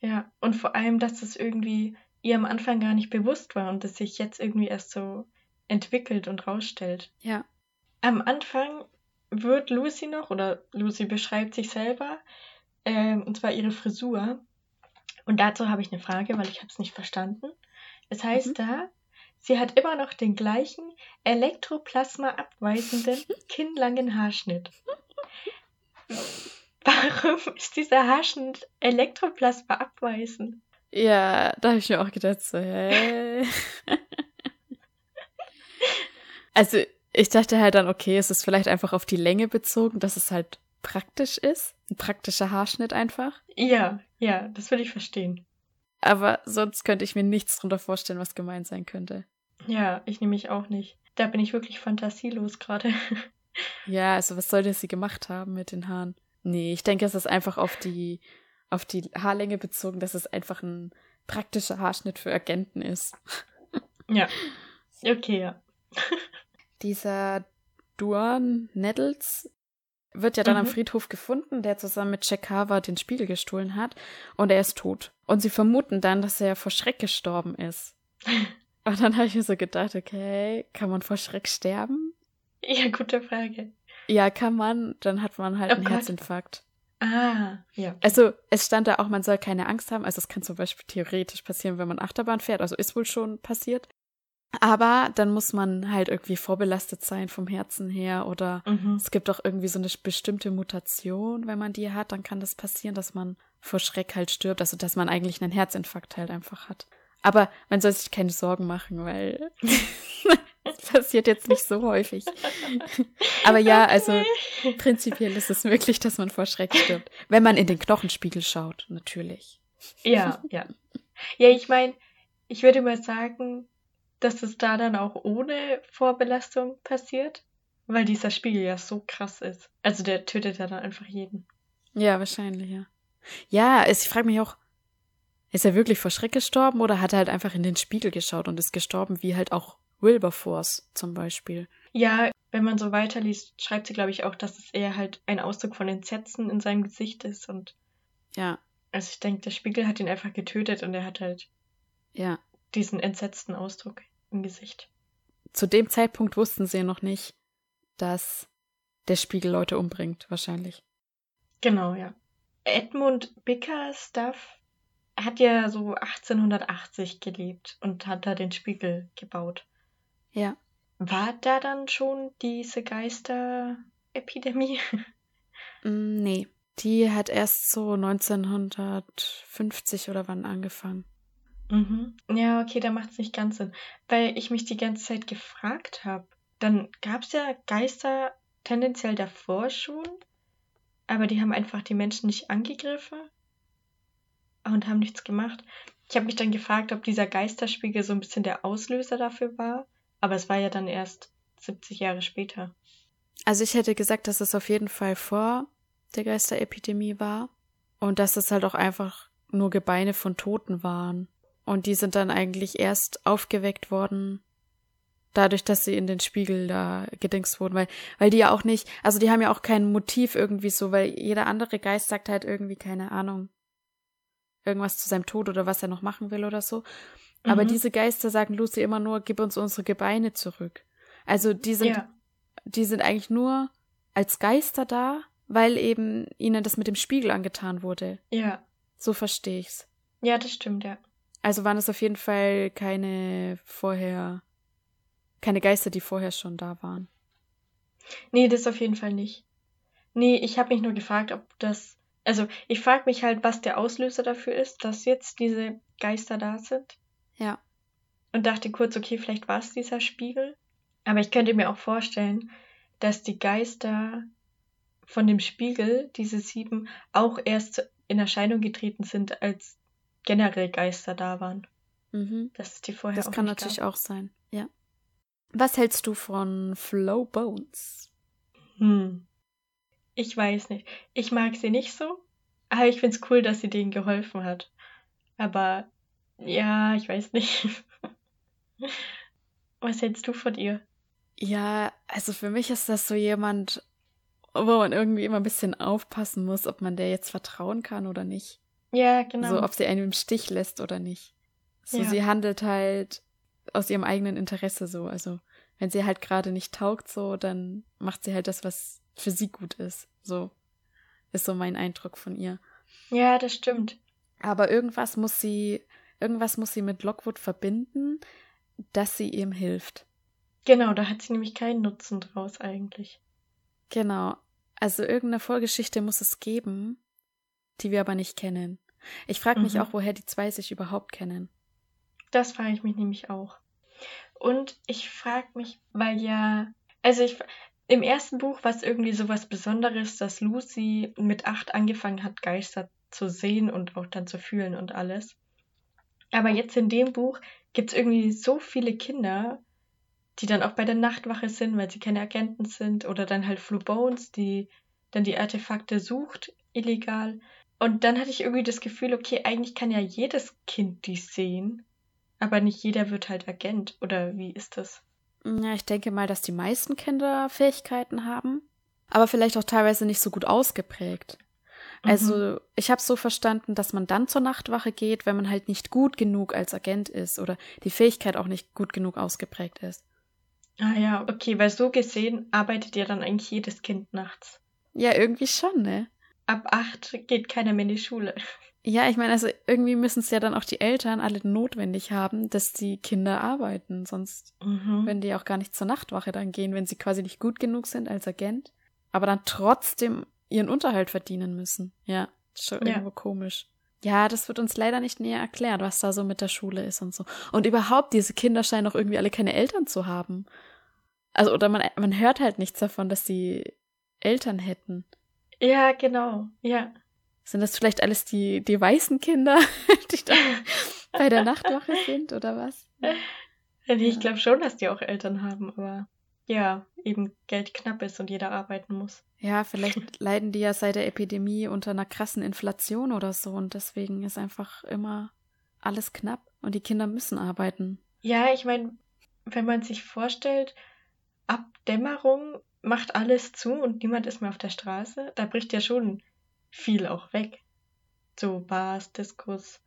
Ja, und vor allem, dass es irgendwie ihr am Anfang gar nicht bewusst war und es sich jetzt irgendwie erst so entwickelt und rausstellt. Ja. Am Anfang wird Lucy noch, oder Lucy beschreibt sich selber, ähm, und zwar ihre Frisur. Und dazu habe ich eine Frage, weil ich habe es nicht verstanden. Es heißt Mhm. da, sie hat immer noch den gleichen elektroplasma abweisenden kinnlangen Haarschnitt. Warum ist dieser Haarschnitt elektroplasma abweisend? Ja, da habe ich mir auch gedacht, so, hä? also, ich dachte halt dann, okay, es ist vielleicht einfach auf die Länge bezogen, dass es halt praktisch ist. Ein praktischer Haarschnitt einfach. Ja, ja, das will ich verstehen. Aber sonst könnte ich mir nichts drunter vorstellen, was gemeint sein könnte. Ja, ich nehme mich auch nicht. Da bin ich wirklich fantasielos gerade. Ja, also was sollte sie gemacht haben mit den Haaren? Nee, ich denke, es ist einfach auf die, auf die Haarlänge bezogen, dass es einfach ein praktischer Haarschnitt für Agenten ist. Ja. Okay, ja. Dieser Duan Nettles wird ja dann am Mhm. Friedhof gefunden, der zusammen mit Jack Carver den Spiegel gestohlen hat und er ist tot. Und sie vermuten dann, dass er vor Schreck gestorben ist. Und dann habe ich mir so gedacht, okay, kann man vor Schreck sterben? Ja, gute Frage. Ja, kann man, dann hat man halt Oh einen Gott. Herzinfarkt. Ah, ja. Also es stand da auch, man soll keine Angst haben. Also es kann zum Beispiel theoretisch passieren, wenn man Achterbahn fährt. Also ist wohl schon passiert. Aber dann muss man halt irgendwie vorbelastet sein vom Herzen her oder Mhm. es gibt auch irgendwie so eine bestimmte Mutation, wenn man die hat, dann kann das passieren, dass man vor Schreck halt stirbt, also dass man eigentlich einen Herzinfarkt halt einfach hat. Aber man soll sich keine Sorgen machen, weil das passiert jetzt nicht so häufig. Aber ja, also prinzipiell ist es möglich, dass man vor Schreck stirbt, wenn man in den Knochenspiegel schaut, natürlich. Ja, ja. Ja, ich meine, ich würde mal sagen, dass es da dann auch ohne Vorbelastung passiert, weil dieser Spiegel ja so krass ist. Also der tötet ja dann einfach jeden. Ja, wahrscheinlich, ja. Ja, es, ich frage mich auch, ist er wirklich vor Schreck gestorben oder hat er halt einfach in den Spiegel geschaut und ist gestorben, wie halt auch Wilberforce zum Beispiel? Ja, wenn man so weiterliest, schreibt sie, glaube ich, auch, dass es eher halt ein Ausdruck von Entsetzen in seinem Gesicht ist. Und Ja, also ich denke, der Spiegel hat ihn einfach getötet und er hat halt ja. diesen entsetzten Ausdruck im Gesicht. Zu dem Zeitpunkt wussten sie noch nicht, dass der Spiegel Leute umbringt, wahrscheinlich. Genau, ja. Edmund Bickerstaff hat ja so 1880 gelebt und hat da den Spiegel gebaut. Ja. War da dann schon diese Geisterepidemie? Mm, nee, die hat erst so 1950 oder wann angefangen. Mhm. Ja, okay, da macht es nicht ganz Sinn. Weil ich mich die ganze Zeit gefragt habe. Dann gab es ja Geister tendenziell davor schon, aber die haben einfach die Menschen nicht angegriffen und haben nichts gemacht. Ich habe mich dann gefragt, ob dieser Geisterspiegel so ein bisschen der Auslöser dafür war, aber es war ja dann erst 70 Jahre später. Also ich hätte gesagt, dass es auf jeden Fall vor der Geisterepidemie war und dass es halt auch einfach nur Gebeine von Toten waren. Und die sind dann eigentlich erst aufgeweckt worden, dadurch, dass sie in den Spiegel da gedingst wurden, weil, weil die ja auch nicht, also die haben ja auch kein Motiv irgendwie so, weil jeder andere Geist sagt halt irgendwie, keine Ahnung, irgendwas zu seinem Tod oder was er noch machen will oder so. Aber Mhm. diese Geister sagen Lucy immer nur, gib uns unsere Gebeine zurück. Also die sind Ja, die sind eigentlich nur als Geister da, weil eben ihnen das mit dem Spiegel angetan wurde. ja, So verstehe ich's. ja, das stimmt, ja. Also waren es auf jeden Fall keine vorher, keine Geister, die vorher schon da waren. Nee, das auf jeden Fall nicht. Nee, ich habe mich nur gefragt, ob das. Also, ich frage mich halt, was der Auslöser dafür ist, dass jetzt diese Geister da sind. Ja. Und dachte kurz, okay, vielleicht war es dieser Spiegel. Aber ich könnte mir auch vorstellen, dass die Geister von dem Spiegel, diese sieben, auch erst in Erscheinung getreten sind, als generell Geister da waren. Mhm. Dass es die vorher Das auch kann natürlich gab. auch sein. Ja. Was hältst du von Flow Bones? Hm. Ich weiß nicht. Ich mag sie nicht so, aber ich find's cool, dass sie denen geholfen hat. Aber ja, ich weiß nicht. Was hältst du von ihr? Ja, also für mich ist das so jemand, wo man irgendwie immer ein bisschen aufpassen muss, ob man der jetzt vertrauen kann oder nicht. Ja, genau. So, ob sie einen im Stich lässt oder nicht. So, Ja. sie handelt halt aus ihrem eigenen Interesse so. Also, wenn sie halt gerade nicht taugt, so, dann macht sie halt das, was für sie gut ist. So ist so mein Eindruck von ihr. ja, das stimmt. Aber irgendwas muss sie, irgendwas muss sie mit Lockwood verbinden, dass sie ihm hilft. Genau, da hat sie nämlich keinen Nutzen draus eigentlich. Genau. Also irgendeine Vorgeschichte muss es geben, die wir aber nicht kennen. Ich frage mich Mhm. auch, woher die zwei sich überhaupt kennen. Das frage ich mich nämlich auch. Und ich frage mich, weil ja, also ich, im ersten Buch war es irgendwie so was Besonderes, dass Lucy mit acht angefangen hat, Geister zu sehen und auch dann zu fühlen und alles. Aber jetzt in dem Buch gibt es irgendwie so viele Kinder, die dann auch bei der Nachtwache sind, weil sie keine Agenten sind. Oder dann halt Flu Bones, die dann die Artefakte sucht, illegal. Und dann hatte ich irgendwie das Gefühl, okay, eigentlich kann ja jedes Kind die sehen, aber nicht jeder wird halt Agent. Oder wie ist das? Ja, ich denke mal, dass die meisten Kinder Fähigkeiten haben, aber vielleicht auch teilweise nicht so gut ausgeprägt. Also mhm. ich habe so verstanden, dass man dann zur Nachtwache geht, wenn man halt nicht gut genug als Agent ist oder die Fähigkeit auch nicht gut genug ausgeprägt ist. Ah ja, okay, weil so gesehen arbeitet ja dann eigentlich jedes Kind nachts. Ja, irgendwie schon, ne? Ab acht geht keiner mehr in die Schule. Ja, ich meine, also irgendwie müssen es ja dann auch die Eltern alle notwendig haben, dass die Kinder arbeiten. Sonst mhm. werden die auch gar nicht zur Nachtwache dann gehen, wenn sie quasi nicht gut genug sind als Agent, aber dann trotzdem ihren Unterhalt verdienen müssen. Ja, schon ja. irgendwo komisch. Ja, das wird uns leider nicht näher erklärt, was da so mit der Schule ist und so. Und überhaupt, diese Kinder scheinen auch irgendwie alle keine Eltern zu haben. Also, oder man, man hört halt nichts davon, dass sie Eltern hätten. Ja, genau, ja. Sind das vielleicht alles die, die weißen Kinder, die da bei der Nachtwache sind, oder was? Ich glaube schon, dass die auch Eltern haben, aber ja, eben Geld knapp ist und jeder arbeiten muss. Ja, vielleicht leiden die ja seit der Epidemie unter einer krassen Inflation oder so und deswegen ist einfach immer alles knapp und die Kinder müssen arbeiten. Ja, ich meine, wenn man sich vorstellt, ab Dämmerung macht alles zu und niemand ist mehr auf der Straße, da bricht ja schon viel auch weg. So Bars, Diskos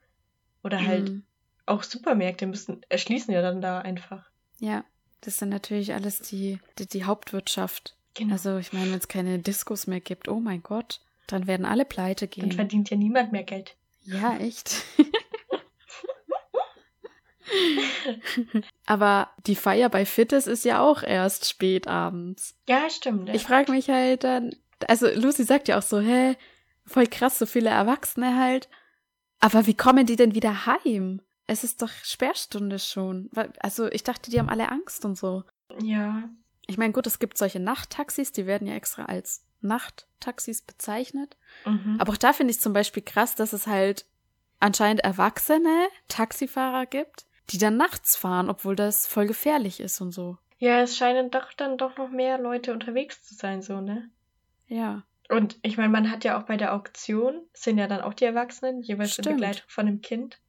oder halt mhm. auch Supermärkte müssen erschließen ja dann da einfach. Ja, das sind natürlich alles die, die, die Hauptwirtschaft. Genau. Also ich meine, wenn es keine Diskos mehr gibt, oh mein Gott, dann werden alle pleite gehen. Dann verdient ja niemand mehr Geld. Ja, echt. Aber die Feier bei Fittes ist ja auch erst spät abends. Ja, stimmt. Ich frage mich halt dann, also Lucy sagt ja auch so, hä, voll krass, so viele Erwachsene halt. Aber wie kommen die denn wieder heim? Es ist doch Sperrstunde schon. Also ich dachte, die haben alle Angst und so. Ja. Ich meine, gut, es gibt solche Nachttaxis, die werden ja extra als Nachttaxis bezeichnet. Mhm. Aber auch da finde ich zum Beispiel krass, dass es halt anscheinend erwachsene Taxifahrer gibt, die dann nachts fahren, obwohl das voll gefährlich ist und so. Ja, es scheinen doch dann doch noch mehr Leute unterwegs zu sein, so, ne? Ja. Und ich meine, man hat ja auch bei der Auktion, sind ja dann auch die Erwachsenen, jeweils Stimmt. in Begleitung von einem Kind.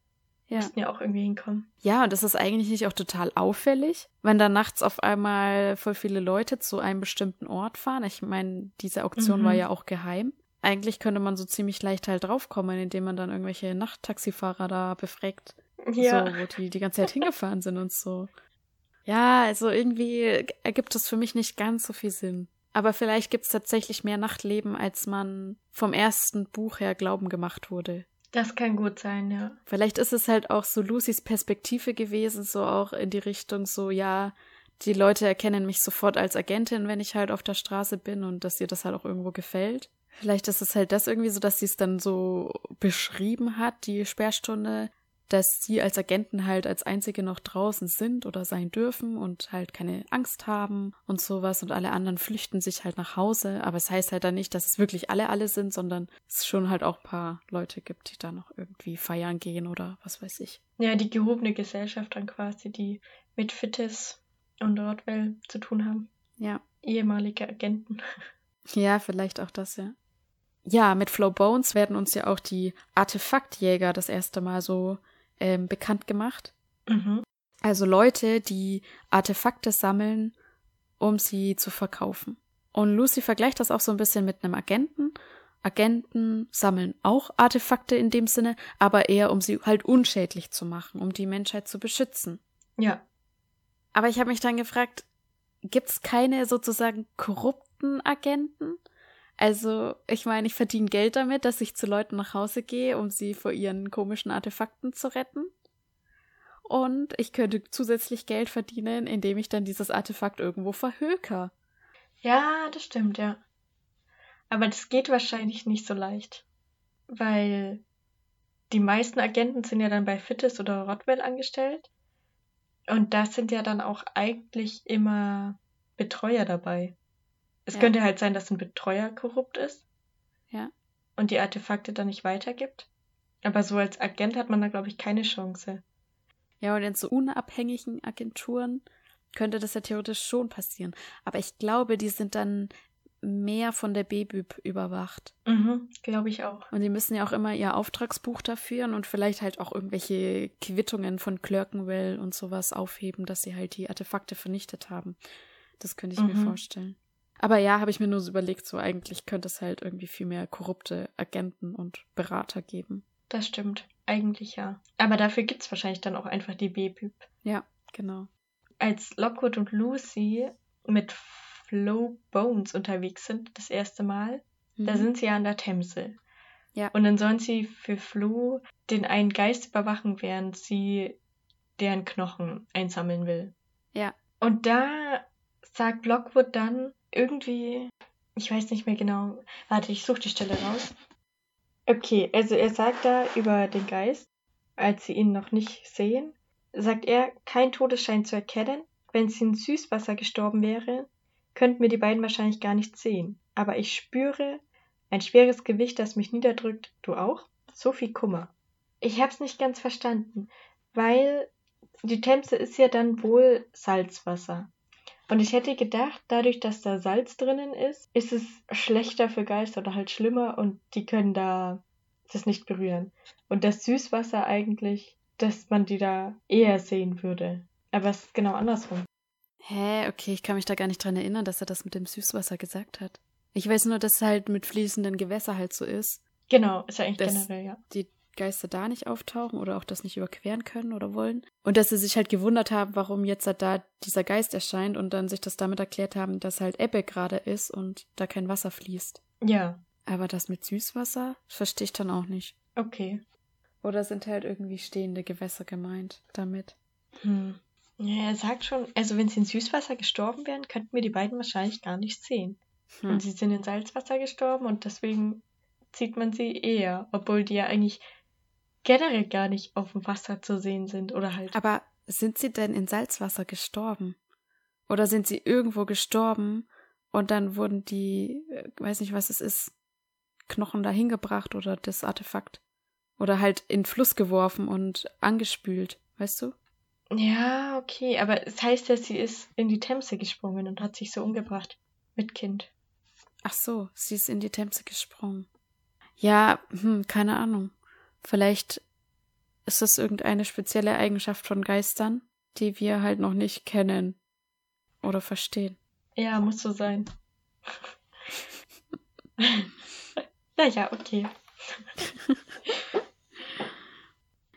Ja. Müssten ja auch irgendwie hinkommen. Ja, und das ist eigentlich nicht auch total auffällig, wenn da nachts auf einmal voll viele Leute zu einem bestimmten Ort fahren. Ich meine, diese Auktion mhm. war ja auch geheim. Eigentlich könnte man so ziemlich leicht halt draufkommen, indem man dann irgendwelche Nachttaxifahrer da befragt. Ja. So, wo die die ganze Zeit hingefahren sind und so. Ja, also irgendwie ergibt das für mich nicht ganz so viel Sinn. Aber vielleicht gibt es tatsächlich mehr Nachtleben, als man vom ersten Buch her glauben gemacht wurde. Das kann gut sein, ja. Vielleicht ist es halt auch so Lucys Perspektive gewesen, so auch in die Richtung so, ja, die Leute erkennen mich sofort als Agentin, wenn ich halt auf der Straße bin und dass ihr das halt auch irgendwo gefällt. Vielleicht ist es halt das irgendwie so, dass sie es dann so beschrieben hat, die Sperrstunde, dass sie als Agenten halt als einzige noch draußen sind oder sein dürfen und halt keine Angst haben und sowas und alle anderen flüchten sich halt nach Hause. Aber es heißt halt dann nicht, dass es wirklich alle alle sind, sondern es schon halt auch ein paar Leute gibt, die da noch irgendwie feiern gehen oder was weiß ich. Ja, die gehobene Gesellschaft dann quasi, die mit Fittes und Rodwell zu tun haben. Ja. Ehemalige Agenten. Ja, vielleicht auch das, ja. Ja, mit Flow Bones werden uns ja auch die Artefaktjäger das erste Mal so ähm, bekannt gemacht. Mhm. Also Leute, die Artefakte sammeln, um sie zu verkaufen. Und Lucy vergleicht das auch so ein bisschen mit einem Agenten. Agenten sammeln auch Artefakte in dem Sinne, aber eher um sie halt unschädlich zu machen, um die Menschheit zu beschützen. Ja. Aber ich habe mich dann gefragt, gibt es keine sozusagen korrupten Agenten? Also, ich meine, ich verdiene Geld damit, dass ich zu Leuten nach Hause gehe, um sie vor ihren komischen Artefakten zu retten. Und ich könnte zusätzlich Geld verdienen, indem ich dann dieses Artefakt irgendwo verhöker. Ja, das stimmt, ja. Aber das geht wahrscheinlich nicht so leicht. Weil die meisten Agenten sind ja dann bei Fittes oder Rodwell angestellt. Und da sind ja dann auch eigentlich immer Betreuer dabei. Es ja. könnte halt sein, dass ein Betreuer korrupt ist. Ja. Und die Artefakte dann nicht weitergibt. Aber so als Agent hat man da, glaube ich, keine Chance. Ja, und in so unabhängigen Agenturen, könnte das ja theoretisch schon passieren. Aber ich glaube, die sind dann mehr von der B-Büb überwacht. Mhm, glaube ich auch. Und die müssen ja auch immer ihr Auftragsbuch da führen und vielleicht halt auch irgendwelche Quittungen von Clerkenwell und sowas aufheben, dass sie halt die Artefakte vernichtet haben. Das könnte ich mhm. mir vorstellen. Aber ja, habe ich mir nur so überlegt, so eigentlich könnte es halt irgendwie viel mehr korrupte Agenten und Berater geben. Das stimmt. Eigentlich ja. Aber dafür gibt es wahrscheinlich dann auch einfach die B-Büb. Ja, genau. Als Lockwood und Lucy mit Flo Bones unterwegs sind, das erste Mal, mhm. da sind sie ja an der Themse. Ja. Und dann sollen sie für Flo den einen Geist überwachen, während sie deren Knochen einsammeln will. Ja. Und da sagt Lockwood dann irgendwie, ich weiß nicht mehr genau, warte, ich suche die Stelle raus. Okay, also er sagt da über den Geist, als sie ihn noch nicht sehen, sagt er, kein Todesschein zu erkennen. Wenn sie in Süßwasser gestorben wäre, könnten wir die beiden wahrscheinlich gar nicht sehen. Aber ich spüre ein schweres Gewicht, das mich niederdrückt. Du auch? So viel Kummer. Ich hab's nicht ganz verstanden, weil die Themse ist ja dann wohl Salzwasser. Und ich hätte gedacht, dadurch, dass da Salz drinnen ist, ist es schlechter für Geister oder halt schlimmer und die können da das nicht berühren. Und das Süßwasser eigentlich, dass man die da eher sehen würde. Aber es ist genau andersrum. Hä, okay, ich kann mich da gar nicht dran erinnern, dass er das mit dem Süßwasser gesagt hat. Ich weiß nur, dass es halt mit fließenden Gewässer halt so ist. Genau, ist ja eigentlich generell, ja. Die Geister da nicht auftauchen oder auch das nicht überqueren können oder wollen. Und dass sie sich halt gewundert haben, warum jetzt halt da dieser Geist erscheint und dann sich das damit erklärt haben, dass halt Ebbe gerade ist und da kein Wasser fließt. Ja. Aber das mit Süßwasser verstehe ich dann auch nicht. Okay. Oder sind halt irgendwie stehende Gewässer gemeint damit? Hm. Ja, er sagt schon, also wenn sie in Süßwasser gestorben wären, könnten wir die beiden wahrscheinlich gar nicht sehen. Hm. Und sie sind in Salzwasser gestorben und deswegen sieht man sie eher, obwohl die ja eigentlich generell gar nicht auf dem Wasser zu sehen sind oder halt. Aber sind sie denn in Salzwasser gestorben? Oder sind sie irgendwo gestorben und dann wurden die, äh, weiß nicht, was es ist, Knochen dahin gebracht oder das Artefakt? Oder halt in Fluss geworfen und angespült, weißt du? Ja, okay, aber es heißt ja, sie ist in die Themse gesprungen und hat sich so umgebracht. Mit Kind. Ach so, sie ist in die Themse gesprungen. Ja, hm, keine Ahnung. Vielleicht ist das irgendeine spezielle Eigenschaft von Geistern, die wir halt noch nicht kennen oder verstehen. Ja, muss so sein. naja, okay.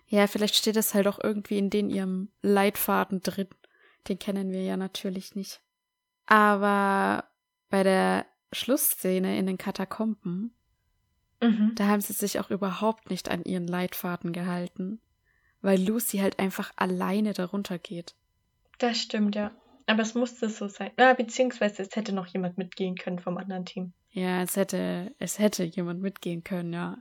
ja, vielleicht steht es halt auch irgendwie in den ihrem Leitfaden drin. Den kennen wir ja natürlich nicht. Aber bei der Schlussszene in den Katakomben Mhm. Da haben sie sich auch überhaupt nicht an ihren Leitfaden gehalten, weil Lucy halt einfach alleine darunter geht. Das stimmt, ja. Aber es musste so sein. Ja, beziehungsweise es hätte noch jemand mitgehen können vom anderen Team. Ja, es hätte, es hätte jemand mitgehen können, ja.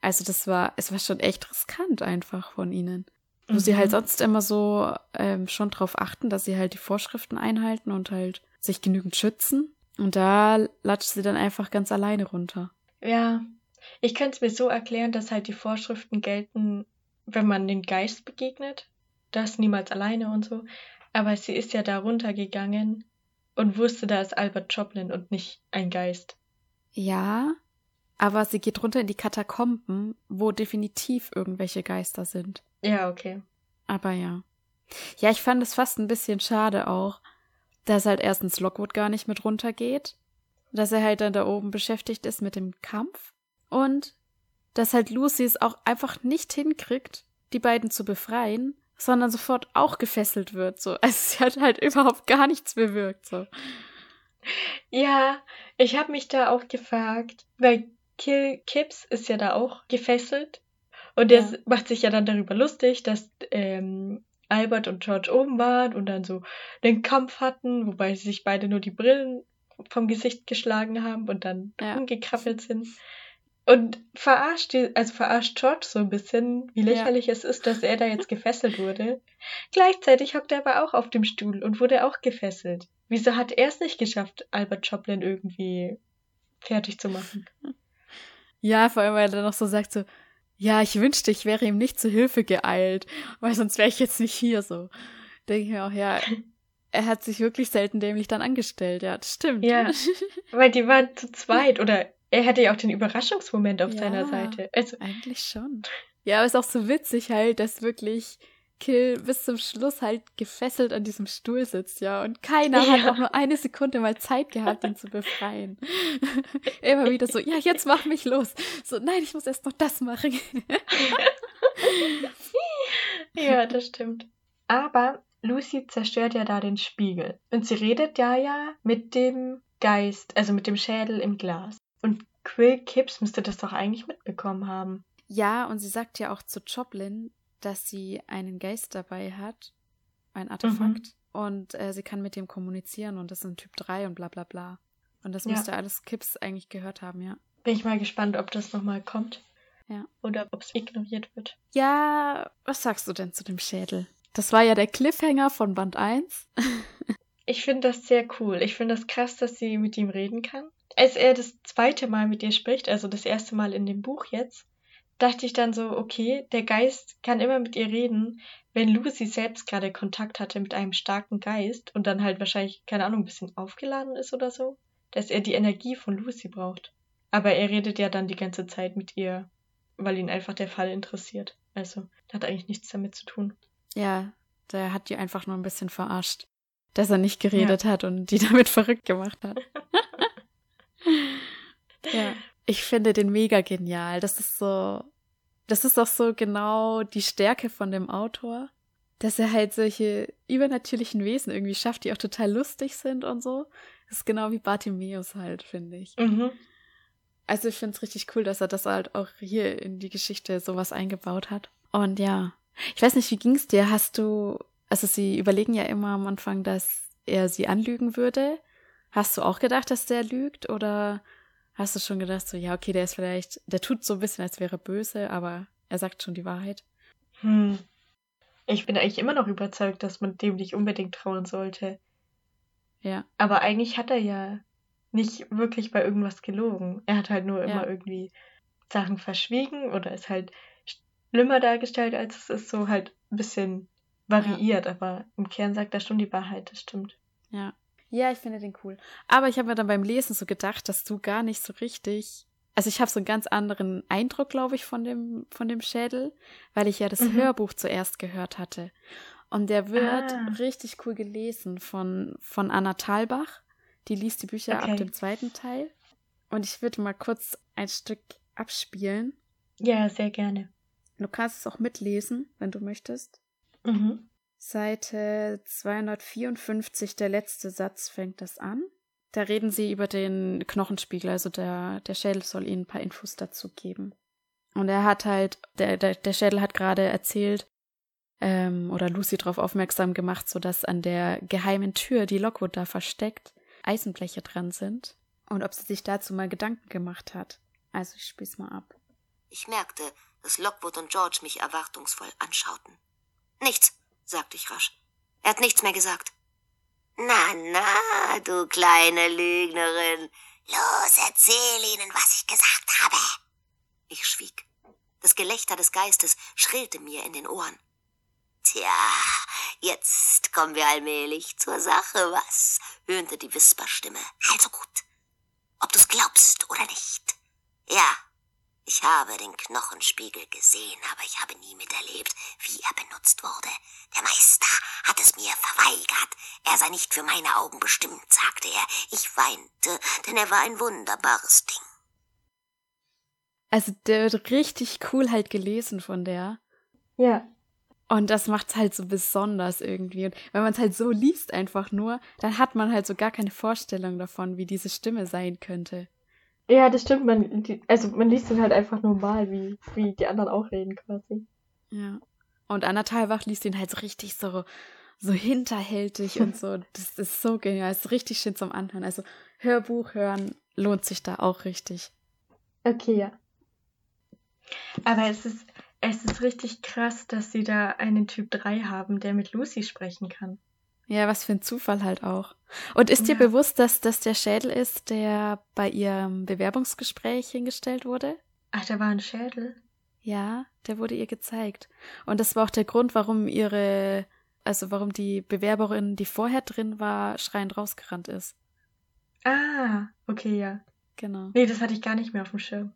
Also das war, es war schon echt riskant einfach von ihnen. Wo mhm. sie halt sonst immer so ähm, schon drauf achten, dass sie halt die Vorschriften einhalten und halt sich genügend schützen. Und da latscht sie dann einfach ganz alleine runter. Ja, ich könnte es mir so erklären, dass halt die Vorschriften gelten, wenn man den Geist begegnet. Das niemals alleine und so. Aber sie ist ja da runtergegangen und wusste, da ist Albert Joplin und nicht ein Geist. Ja, aber sie geht runter in die Katakomben, wo definitiv irgendwelche Geister sind. Ja, okay. Aber ja. Ja, ich fand es fast ein bisschen schade auch, dass halt erstens Lockwood gar nicht mit runtergeht, dass er halt dann da oben beschäftigt ist mit dem Kampf und dass halt Lucy es auch einfach nicht hinkriegt, die beiden zu befreien, sondern sofort auch gefesselt wird. So. Also sie hat halt überhaupt gar nichts bewirkt. So. Ja, ich habe mich da auch gefragt, weil Kill Kips ist ja da auch gefesselt. Und der ja. macht sich ja dann darüber lustig, dass ähm, Albert und George oben waren und dann so den Kampf hatten, wobei sie sich beide nur die Brillen vom Gesicht geschlagen haben und dann ja. umgekrabbelt sind. Und verarscht, die, also verarscht George so ein bisschen, wie lächerlich ja. es ist, dass er da jetzt gefesselt wurde. Gleichzeitig hockt er aber auch auf dem Stuhl und wurde auch gefesselt. Wieso hat er es nicht geschafft, Albert Joplin irgendwie fertig zu machen? Ja, vor allem, weil er dann noch so sagt so, ja, ich wünschte, ich wäre ihm nicht zu Hilfe geeilt, weil sonst wäre ich jetzt nicht hier so. Denke ich mir auch, ja, er hat sich wirklich selten dämlich dann angestellt, ja, das stimmt. Ja, weil die waren zu zweit oder er hatte ja auch den Überraschungsmoment auf Ja. seiner Seite. Also, Eigentlich schon. Ja, aber ist auch so witzig halt, dass wirklich Kill bis zum Schluss halt gefesselt an diesem Stuhl sitzt, ja. Und keiner hat Ja. auch nur eine Sekunde mal Zeit gehabt, ihn zu befreien. Immer wieder so, ja, jetzt mach mich los. So, nein, ich muss erst noch das machen. ja, das stimmt. Aber Lucy zerstört ja da den Spiegel. Und sie redet ja ja mit dem Geist, also mit dem Schädel im Glas. Und Quill Kips müsste das doch eigentlich mitbekommen haben. Ja, und sie sagt ja auch zu Joplin, dass sie einen Geist dabei hat, ein Artefakt, und äh, sie kann mit dem kommunizieren und das ist ein Typ 3 und bla bla bla. Und das Ja. müsste alles Kips eigentlich gehört haben, ja. Bin ich mal gespannt, ob das nochmal kommt. Ja. Oder ob es ignoriert wird. Ja, was sagst du denn zu dem Schädel? Das war ja der Cliffhanger von Band 1. Ich finde das sehr cool. Ich finde das krass, dass sie mit ihm reden kann. Als er das zweite Mal mit ihr spricht, also das erste Mal in dem Buch jetzt, dachte ich dann so, okay, der Geist kann immer mit ihr reden, wenn Lucy selbst gerade Kontakt hatte mit einem starken Geist und dann halt wahrscheinlich, keine Ahnung, ein bisschen aufgeladen ist oder so, dass er die Energie von Lucy braucht. Aber er redet ja dann die ganze Zeit mit ihr, weil ihn einfach der Fall interessiert. Also, hat eigentlich nichts damit zu tun. Ja, der hat die einfach nur ein bisschen verarscht, dass er nicht geredet hat und die damit verrückt gemacht hat. ja, ich finde den mega genial. Das ist so, das ist auch so genau die Stärke von dem Autor, dass er halt solche übernatürlichen Wesen irgendwie schafft, die auch total lustig sind und so. Das ist genau wie Bartimeus halt, finde ich. Mhm. Also ich finde es richtig cool, dass er das halt auch hier in die Geschichte sowas eingebaut hat. Und ja, ich weiß nicht, wie ging's dir? Hast du, also sie überlegen ja immer am Anfang, dass er sie anlügen würde. Hast du auch gedacht, dass der lügt? Oder hast du schon gedacht, so, ja, okay, der ist vielleicht, der tut so ein bisschen, als wäre er böse, aber er sagt schon die Wahrheit? Hm. Ich bin eigentlich immer noch überzeugt, dass man dem nicht unbedingt trauen sollte. Ja, Aber eigentlich hat er ja nicht wirklich bei irgendwas gelogen. Er hat halt nur Ja. immer irgendwie Sachen verschwiegen oder ist halt schlimmer dargestellt, als es ist, so halt ein bisschen variiert. Aber im Kern sagt er schon die Wahrheit, das stimmt. ja. Ja, ich finde den cool. Aber ich habe mir dann beim Lesen so gedacht, dass du gar nicht so richtig. Also ich habe so einen ganz anderen Eindruck, glaube ich, von dem, von dem Schädel, weil ich ja das Mhm. Hörbuch zuerst gehört hatte. Und der wird Ah. richtig cool gelesen von, von Anna Thalbach. Die liest die Bücher Okay. ab dem zweiten Teil. Und ich würde mal kurz ein Stück abspielen. Ja, sehr gerne. Du kannst es auch mitlesen, wenn du möchtest. Mhm. Seite 254, der letzte Satz fängt das an. Da reden sie über den Knochenspiegel, also der, der Schädel soll ihnen ein paar Infos dazu geben. Und er hat halt, der, der, der Schädel hat gerade erzählt, ähm, oder Lucy darauf aufmerksam gemacht, so dass an der geheimen Tür, die Lockwood da versteckt, Eisenbleche dran sind. Und ob sie sich dazu mal Gedanken gemacht hat. Also ich spiel's mal ab. Ich merkte, dass Lockwood und George mich erwartungsvoll anschauten. Nichts, sagte ich rasch. Er hat nichts mehr gesagt. Na, na, du kleine Lügnerin. Los, erzähl ihnen, was ich gesagt habe. Ich schwieg. Das Gelächter des Geistes schrillte mir in den Ohren. Tja, jetzt kommen wir allmählich zur Sache, was? höhnte die Wisperstimme. Also gut. Ob du's glaubst oder nicht. Ja, ich habe den Knochenspiegel gesehen, aber ich habe nie miterlebt, wie er benutzt wurde. Der Meister hat es mir verweigert. Er sei nicht für meine Augen bestimmt, sagte er. Ich weinte, denn er war ein wunderbares Ding. Also der wird richtig cool halt gelesen von der. Ja. Und das macht's halt so besonders irgendwie. Und wenn man es halt so liest einfach nur, dann hat man halt so gar keine Vorstellung davon, wie diese Stimme sein könnte. Ja, das stimmt. Man, die, also man liest ihn halt einfach normal, wie, wie die anderen auch reden quasi. Ja. Und Anna Thalbach liest ihn halt so richtig so, so hinterhältig und so. Das ist so genial. Das ist richtig schön zum Anhören. Also Hörbuch hören lohnt sich da auch richtig. Okay, ja. Aber es ist, es ist richtig krass, dass sie da einen Typ 3 haben, der mit Lucy sprechen kann. Ja, was für ein Zufall halt auch. Und ist dir Ja. bewusst, dass das der Schädel ist, der bei ihrem Bewerbungsgespräch hingestellt wurde? Ach, da war ein Schädel. Ja, der wurde ihr gezeigt. Und das war auch der Grund, warum ihre, also warum die Bewerberin, die vorher drin war, schreiend rausgerannt ist. Ah, okay, ja. Genau. Nee, das hatte ich gar nicht mehr auf dem Schirm.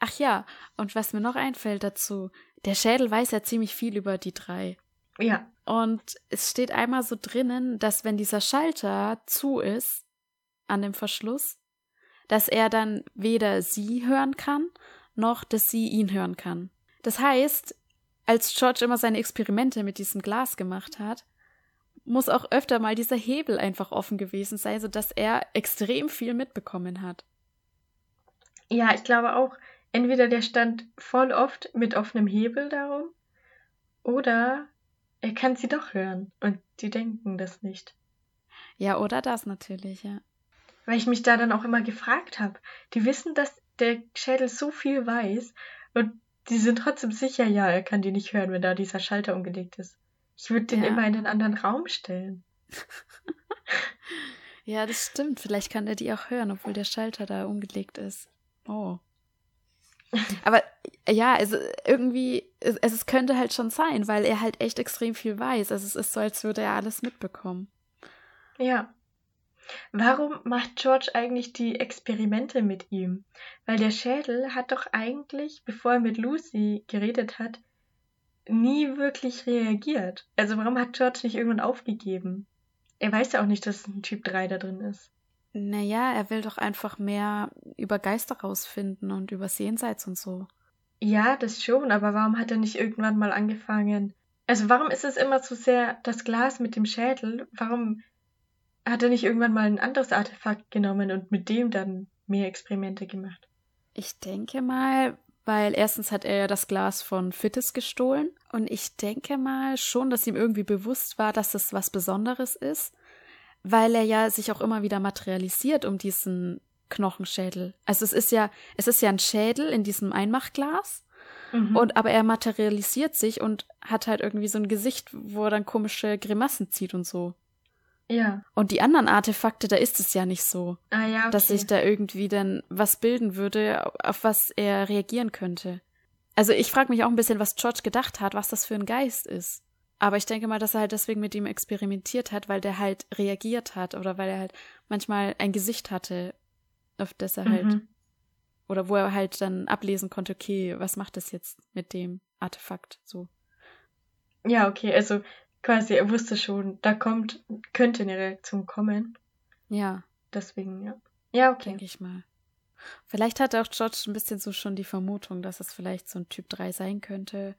Ach ja, und was mir noch einfällt dazu, der Schädel weiß ja ziemlich viel über die drei. Ja. Und es steht einmal so drinnen, dass wenn dieser Schalter zu ist an dem Verschluss, dass er dann weder sie hören kann, noch dass sie ihn hören kann. Das heißt, als George immer seine Experimente mit diesem Glas gemacht hat, muss auch öfter mal dieser Hebel einfach offen gewesen sein, sodass er extrem viel mitbekommen hat. Ja, ich glaube auch, entweder der stand voll oft mit offenem Hebel darum, oder er kann sie doch hören und die denken das nicht. Ja, oder das natürlich, ja. Weil ich mich da dann auch immer gefragt habe. Die wissen, dass der Schädel so viel weiß und die sind trotzdem sicher, ja, er kann die nicht hören, wenn da dieser Schalter umgelegt ist. Ich würde den Ja. immer in einen anderen Raum stellen. Ja, das stimmt. Vielleicht kann er die auch hören, obwohl der Schalter da umgelegt ist. Oh. Aber ja, also irgendwie, es, es könnte halt schon sein, weil er halt echt extrem viel weiß. Also es ist so, als würde er alles mitbekommen. Ja. Warum macht George eigentlich die Experimente mit ihm? Weil der Schädel hat doch eigentlich, bevor er mit Lucy geredet hat, nie wirklich reagiert. Also warum hat George nicht irgendwann aufgegeben? Er weiß ja auch nicht, dass ein Typ 3 da drin ist. Naja, er will doch einfach mehr über Geister rausfinden und über Jenseits und so. Ja, das schon, aber warum hat er nicht irgendwann mal angefangen? Also warum ist es immer so sehr das Glas mit dem Schädel? Warum hat er nicht irgendwann mal ein anderes Artefakt genommen und mit dem dann mehr Experimente gemacht? Ich denke mal, weil erstens hat er ja das Glas von Fittes gestohlen und ich denke mal schon, dass ihm irgendwie bewusst war, dass das was Besonderes ist, weil er ja sich auch immer wieder materialisiert um diesen Knochenschädel. Also es ist ja, es ist ja ein Schädel in diesem Einmachglas Mhm. und aber er materialisiert sich und hat halt irgendwie so ein Gesicht, wo er dann komische Grimassen zieht und so. ja. Und die anderen Artefakte, da ist es ja nicht so. Ah ja, okay. dass sich da irgendwie dann was bilden würde, auf was er reagieren könnte. Also ich frage mich auch ein bisschen, was George gedacht hat, was das für ein Geist ist. Aber ich denke mal, dass er halt deswegen mit ihm experimentiert hat, weil der halt reagiert hat oder weil er halt manchmal ein Gesicht hatte, auf das er halt, Mhm. oder wo er halt dann ablesen konnte, okay, was macht das jetzt mit dem Artefakt so. Ja, okay, also quasi er wusste schon, da kommt, könnte eine Reaktion kommen. Ja, Deswegen, ja. Ja, okay. denke ich mal. Vielleicht hat auch George ein bisschen so schon die Vermutung, dass es vielleicht so ein Typ 3 sein könnte.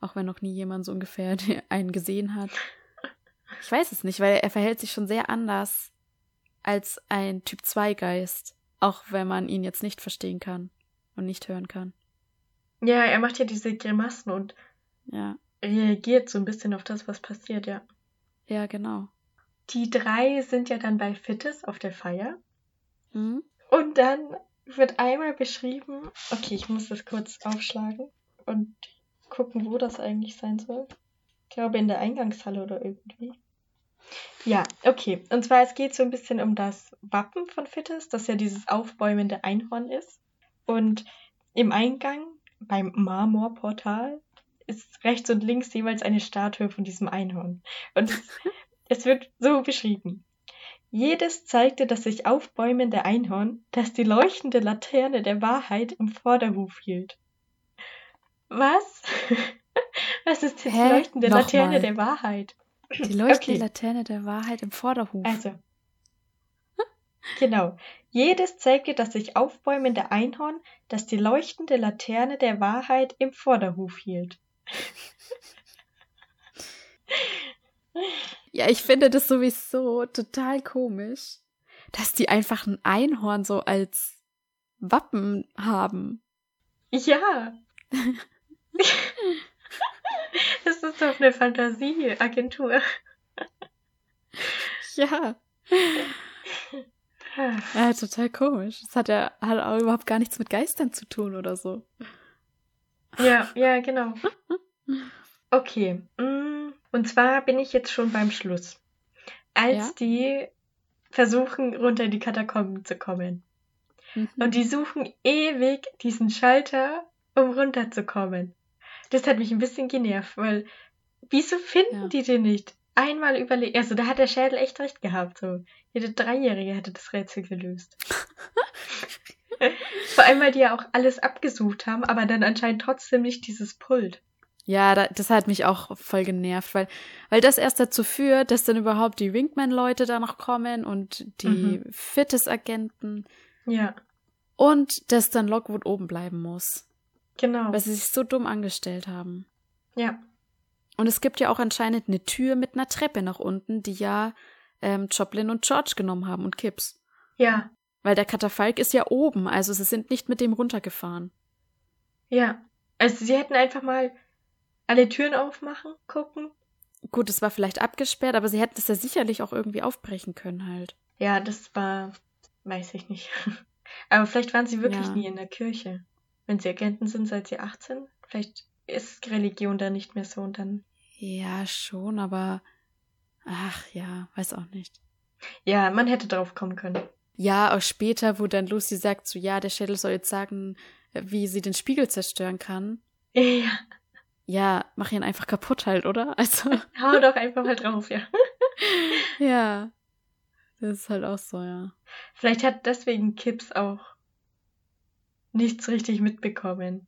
Auch wenn noch nie jemand so ungefähr einen gesehen hat. Ich weiß es nicht, weil er verhält sich schon sehr anders als ein Typ 2 Geist. Auch wenn man ihn jetzt nicht verstehen kann und nicht hören kann. Ja, er macht ja diese Grimassen und Ja, reagiert so ein bisschen auf das, was passiert, ja. ja, genau. Die drei sind ja dann bei Fittes auf der Feier. Mhm. Und dann wird einmal beschrieben, okay, ich muss das kurz aufschlagen und gucken, wo das eigentlich sein soll. Ich glaube in der Eingangshalle oder irgendwie. Ja, okay. Und zwar es geht so ein bisschen um das Wappen von Fittes, das ja dieses aufbäumende Einhorn ist. Und im Eingang beim Marmorportal ist rechts und links jeweils eine Statue von diesem Einhorn. Und es, es wird so beschrieben. Jedes zeigte das sich aufbäumende Einhorn, das die leuchtende Laterne der Wahrheit im Vorderhof hielt. Was? Was ist die Hä? leuchtende Nochmal. Laterne der Wahrheit? Die leuchtende Okay. Laterne der Wahrheit im Vorderhof. Also. Genau. Jedes zeigte das sich aufbäumende Einhorn, das die leuchtende Laterne der Wahrheit im Vorderhof hielt. Ja, ich finde das sowieso total komisch, dass die einfach ein Einhorn so als Wappen haben. Ja. Das ist doch eine Fantasieagentur. Ja. ja, total komisch. Das hat ja hat auch überhaupt gar nichts mit Geistern zu tun oder so. Ja, ja, genau. Okay. mm, Und zwar bin ich jetzt schon beim Schluss. Als Ja. die versuchen, runter in die Katakomben zu kommen. Mhm. Und die suchen ewig diesen Schalter, um runterzukommen. Das hat mich ein bisschen genervt, weil Wieso finden Ja. die den nicht? Einmal überlegt. Also da hat der Schädel echt recht gehabt. So. Jede Dreijährige hätte das Rätsel gelöst. Vor allem, weil die ja auch alles abgesucht haben, aber dann anscheinend trotzdem nicht dieses Pult. Ja, da, das hat mich auch voll genervt, weil, weil das erst dazu führt, dass dann überhaupt die Wingman-Leute da noch kommen und die Mhm. Fitness-Agenten Ja, und dass dann Lockwood oben bleiben muss, genau. weil sie sich so dumm angestellt haben. Ja, Und es gibt ja auch anscheinend eine Tür mit einer Treppe nach unten, die ja ähm, Joplin und George genommen haben und Kips. ja, Weil der Katafalk ist ja oben, also sie sind nicht mit dem runtergefahren. ja. Also sie hätten einfach mal alle Türen aufmachen, gucken. Gut, es war vielleicht abgesperrt, aber sie hätten es ja sicherlich auch irgendwie aufbrechen können halt. Ja, das war, weiß ich nicht. Aber vielleicht waren sie wirklich Ja. nie in der Kirche. Wenn sie Agenten sind seit sie 18, vielleicht ist Religion da nicht mehr so und dann. Ja, schon, aber ach ja, weiß auch nicht. Ja, man hätte drauf kommen können. Ja, auch später, wo dann Lucy sagt, so ja, der Schädel soll jetzt sagen, wie sie den Spiegel zerstören kann. Ja, Ja, mach ihn einfach kaputt halt, oder? Also, hau doch einfach mal drauf, ja. ja. Das ist halt auch so, ja. Vielleicht hat deswegen Kips auch nichts richtig mitbekommen.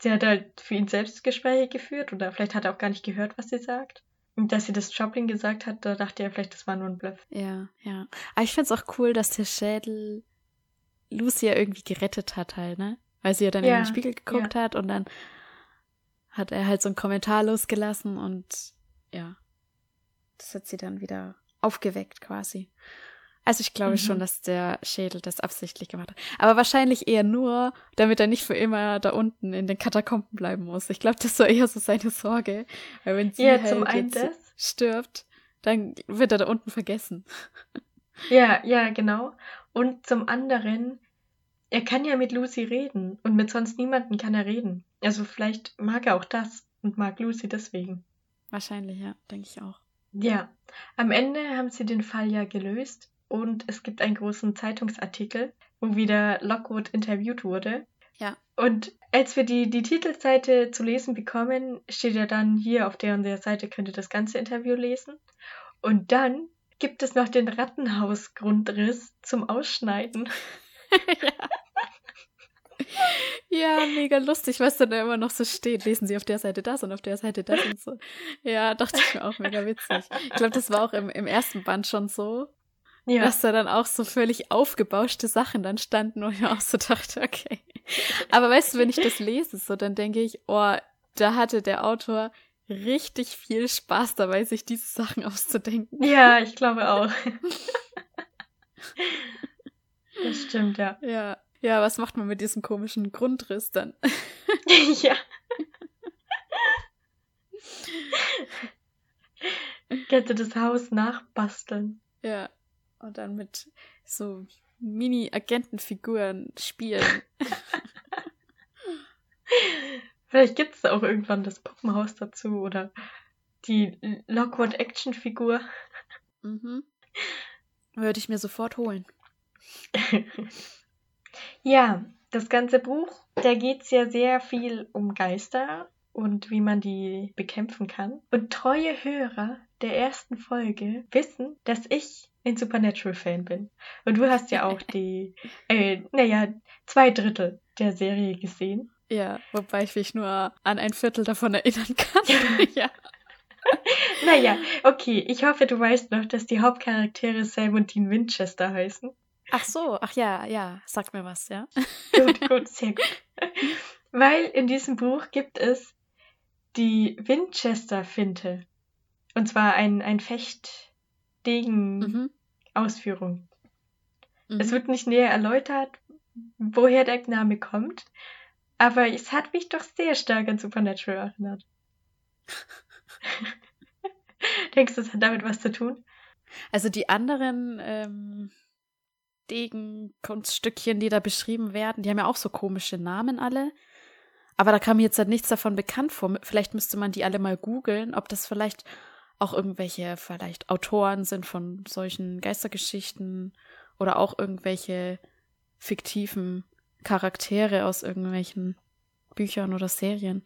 Sie hat halt für ihn selbst Gespräche geführt oder vielleicht hat er auch gar nicht gehört, was sie sagt. Und dass sie das Joplin gesagt hat, da dachte er vielleicht, das war nur ein Bluff. Ja, ja. Aber ich find's auch cool, dass der Schädel Lucy ja irgendwie gerettet hat halt, ne? Weil sie ja dann in Ja, den Spiegel geguckt hat und dann hat er halt so einen Kommentar losgelassen und ja. Das hat sie dann wieder aufgeweckt quasi. Also ich glaube Mhm. schon, dass der Schädel das absichtlich gemacht hat. Aber wahrscheinlich eher nur, damit er nicht für immer da unten in den Katakomben bleiben muss. Ich glaube, das war eher so seine Sorge. Weil wenn sie Ja, halt stirbt, dann wird er da unten vergessen. Ja, ja, genau. Und zum anderen, er kann ja mit Lucy reden und mit sonst niemandem kann er reden. Also vielleicht mag er auch das und mag Lucy deswegen. Wahrscheinlich, ja, denke ich auch. Ja, am Ende haben sie den Fall ja gelöst und es gibt einen großen Zeitungsartikel, wo wieder Lockwood interviewt wurde. Ja. Und als wir die, die Titelseite zu lesen bekommen, steht ja dann hier auf der und der Seite könnt ihr das ganze Interview lesen. Und dann gibt es noch den Rattenhausgrundriss zum Ausschneiden. ja, mega lustig, was dann da immer noch so steht. Lesen Sie auf der Seite das und auf der Seite das und so. Ja, dachte ich mir auch mega witzig. Ich glaube, das war auch im, im ersten Band schon so, Ja, dass da dann auch so völlig aufgebauschte Sachen dann standen und ich mir auch so dachte, okay. Aber weißt du, wenn ich das lese, so, dann denke ich, oh, da hatte der Autor richtig viel Spaß dabei, sich diese Sachen auszudenken. ja, ich glaube auch. das stimmt, ja. Ja. Ja, was macht man mit diesem komischen Grundriss dann? ja. Könnte das Haus nachbasteln. Ja. Und dann mit so Mini-Agentenfiguren spielen. Vielleicht gibt es auch irgendwann das Puppenhaus dazu oder die Lockwood-Action-Figur. Mhm. Würde ich mir sofort holen. Ja, das ganze Buch, da geht es ja sehr viel um Geister und wie man die bekämpfen kann. Und treue Hörer der ersten Folge wissen, dass ich ein Supernatural-Fan bin. Und du hast ja auch die, äh, naja, zwei Drittel der Serie gesehen. Ja, wobei ich mich nur an ein Viertel davon erinnern kann. ja. Naja, okay, ich hoffe, du weißt noch, dass die Hauptcharaktere Sam und Dean Winchester heißen. Ach so, ach ja, ja, sag mir was, ja. Gut, gut, sehr gut. Weil in diesem Buch gibt es die Winchester-Finte. Und zwar ein, ein Fecht-Degen-Ausführung. Mhm. Es Mhm. wird nicht näher erläutert, woher der Name kommt, aber es hat mich doch sehr stark an Supernatural erinnert. Denkst du, es hat damit was zu tun? Also die anderen ähm, Degenkunststückchen, die da beschrieben werden, die haben ja auch so komische Namen alle. Aber da kam mir jetzt halt nichts davon bekannt vor. Vielleicht müsste man die alle mal googeln, ob das vielleicht auch irgendwelche vielleicht Autoren sind von solchen Geistergeschichten oder auch irgendwelche fiktiven Charaktere aus irgendwelchen Büchern oder Serien.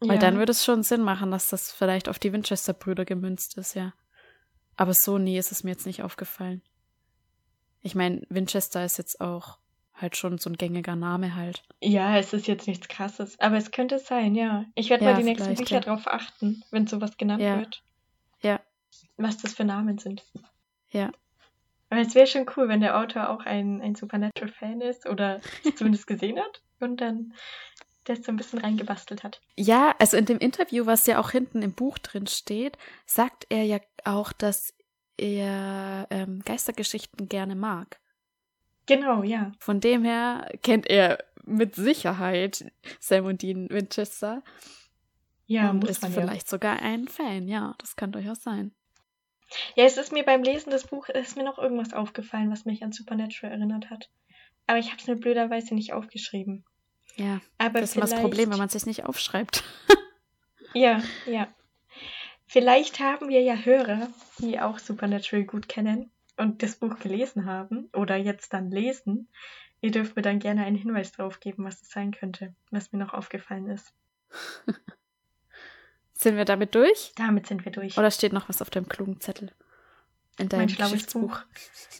Weil Ja. dann würde es schon Sinn machen, dass das vielleicht auf die Winchester-Brüder gemünzt ist, ja. Aber so nie ist es mir jetzt nicht aufgefallen. Ich meine, Winchester ist jetzt auch halt schon so ein gängiger Name halt. Ja, es ist jetzt nichts krasses, aber es könnte sein, ja. Ich werde Ja, mal die nächsten Bücher ja. drauf achten, wenn sowas genannt Ja. wird. Ja. Was das für Namen sind. Ja. Aber es wäre schon cool, wenn der Autor auch ein, ein Supernatural-Fan ist oder es zumindest gesehen hat und dann das so ein bisschen reingebastelt hat. Ja, also in dem Interview, was ja auch hinten im Buch drin steht, sagt er ja auch, dass er ähm, Geistergeschichten gerne mag. Genau, ja. Von dem her kennt er mit Sicherheit Sam und Dean Winchester Ja, und muss ist man ja. vielleicht sogar ein Fan. Ja, das kann durchaus sein. Ja, es ist mir beim Lesen des Buches ist mir noch irgendwas aufgefallen, was mich an Supernatural erinnert hat. Aber ich habe es mir blöderweise nicht aufgeschrieben. Ja, Aber das ist immer das vielleicht- Problem, wenn man sich nicht aufschreibt. Ja, ja. Vielleicht haben wir ja Hörer, die auch Supernatural gut kennen und das Buch gelesen haben oder jetzt dann lesen. Ihr dürft mir dann gerne einen Hinweis drauf geben, was es sein könnte, was mir noch aufgefallen ist. Sind wir damit durch? Damit sind wir durch. Oder steht noch was auf deinem klugen Zettel? In deinem mein schlaues. Buch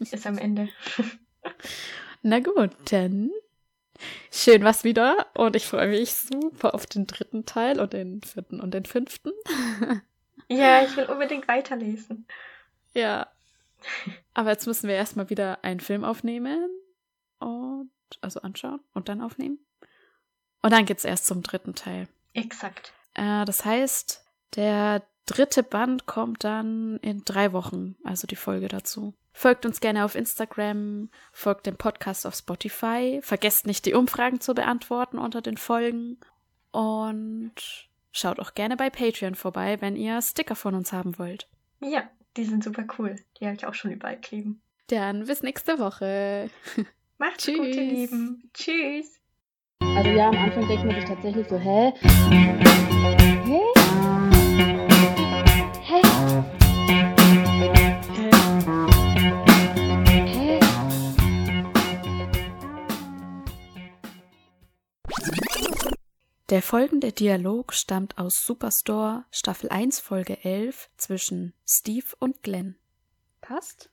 ist am Ende. Na gut, dann schön was wieder und ich freue mich super auf den dritten Teil und den vierten und den fünften. Ja, ich will unbedingt weiterlesen. ja. Aber jetzt müssen wir erstmal wieder einen Film aufnehmen und also anschauen und dann aufnehmen. Und dann geht's erst zum dritten Teil. Exakt. Äh, das heißt, der dritte Band kommt dann in drei Wochen, also die Folge dazu. Folgt uns gerne auf Instagram, folgt dem Podcast auf Spotify, vergesst nicht die Umfragen zu beantworten unter den Folgen und schaut auch gerne bei Patreon vorbei, wenn ihr Sticker von uns haben wollt. Ja, die sind super cool. Die habe ich auch schon überall kleben. Dann bis nächste Woche. Macht's Tschüss. gut, ihr Lieben. Tschüss. Also ja, am Anfang denkt man sich tatsächlich so, hä? Hä? Hä? Hä? Der folgende Dialog stammt aus Superstore Staffel 1 Folge 11 zwischen Steve und Glenn. Passt?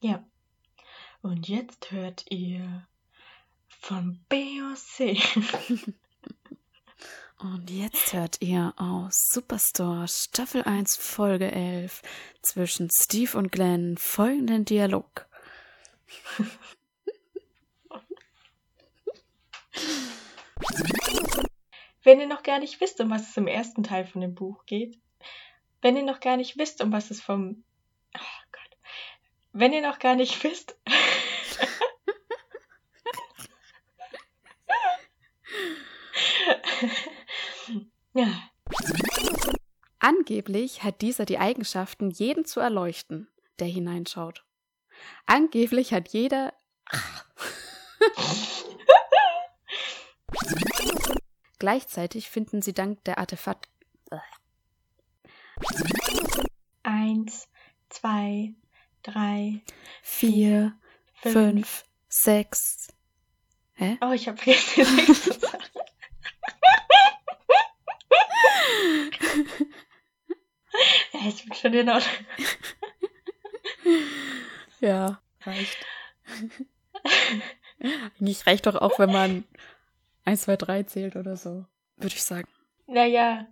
Ja. Und jetzt hört ihr von Beyoncé. Und jetzt hört ihr aus Superstore Staffel 1 Folge 11 zwischen Steve und Glenn folgenden Dialog. Wenn ihr noch gar nicht wisst, um was es im ersten Teil von dem Buch geht, wenn ihr noch gar nicht wisst, um was es vom... Oh Gott. Wenn ihr noch gar nicht wisst... ja, Angeblich hat dieser die Eigenschaften, jeden zu erleuchten, der hineinschaut. Angeblich hat jeder. Gleichzeitig finden sie dank der Artefakt. eins, zwei, drei, Vier, fünf. fünf, sechs. Hä? Oh, ich habe vergessen, zu sagen. Ja, ich bin schon in Ordnung. Ja, reicht. Eigentlich reicht doch auch, wenn man 1, 2, 3 zählt oder so, würde ich sagen. Naja,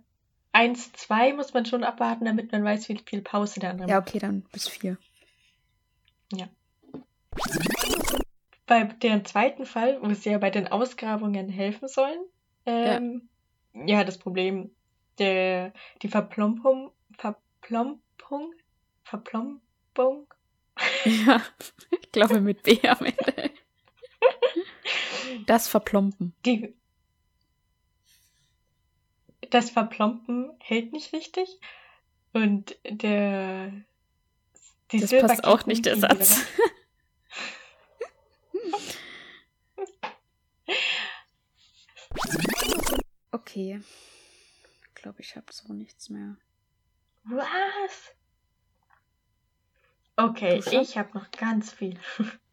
eins, zwei muss man schon abwarten, damit man weiß, wie viel Pause der andere Ja, macht. okay, dann bis 4. Bei dem zweiten Fall, wo sie ja bei den Ausgrabungen helfen sollen, ähm, ja. das Problem, der, die Verplompung, Verplompung, Verplompung, Ja, ich glaube mit B am Ende. Das Verplompen. die, das Verplompen hält nicht richtig und der, die Das passt auch nicht, der Satz. weg. Okay. Ich glaube, ich habe so nichts mehr. Was? Okay, ich habe noch ganz viel.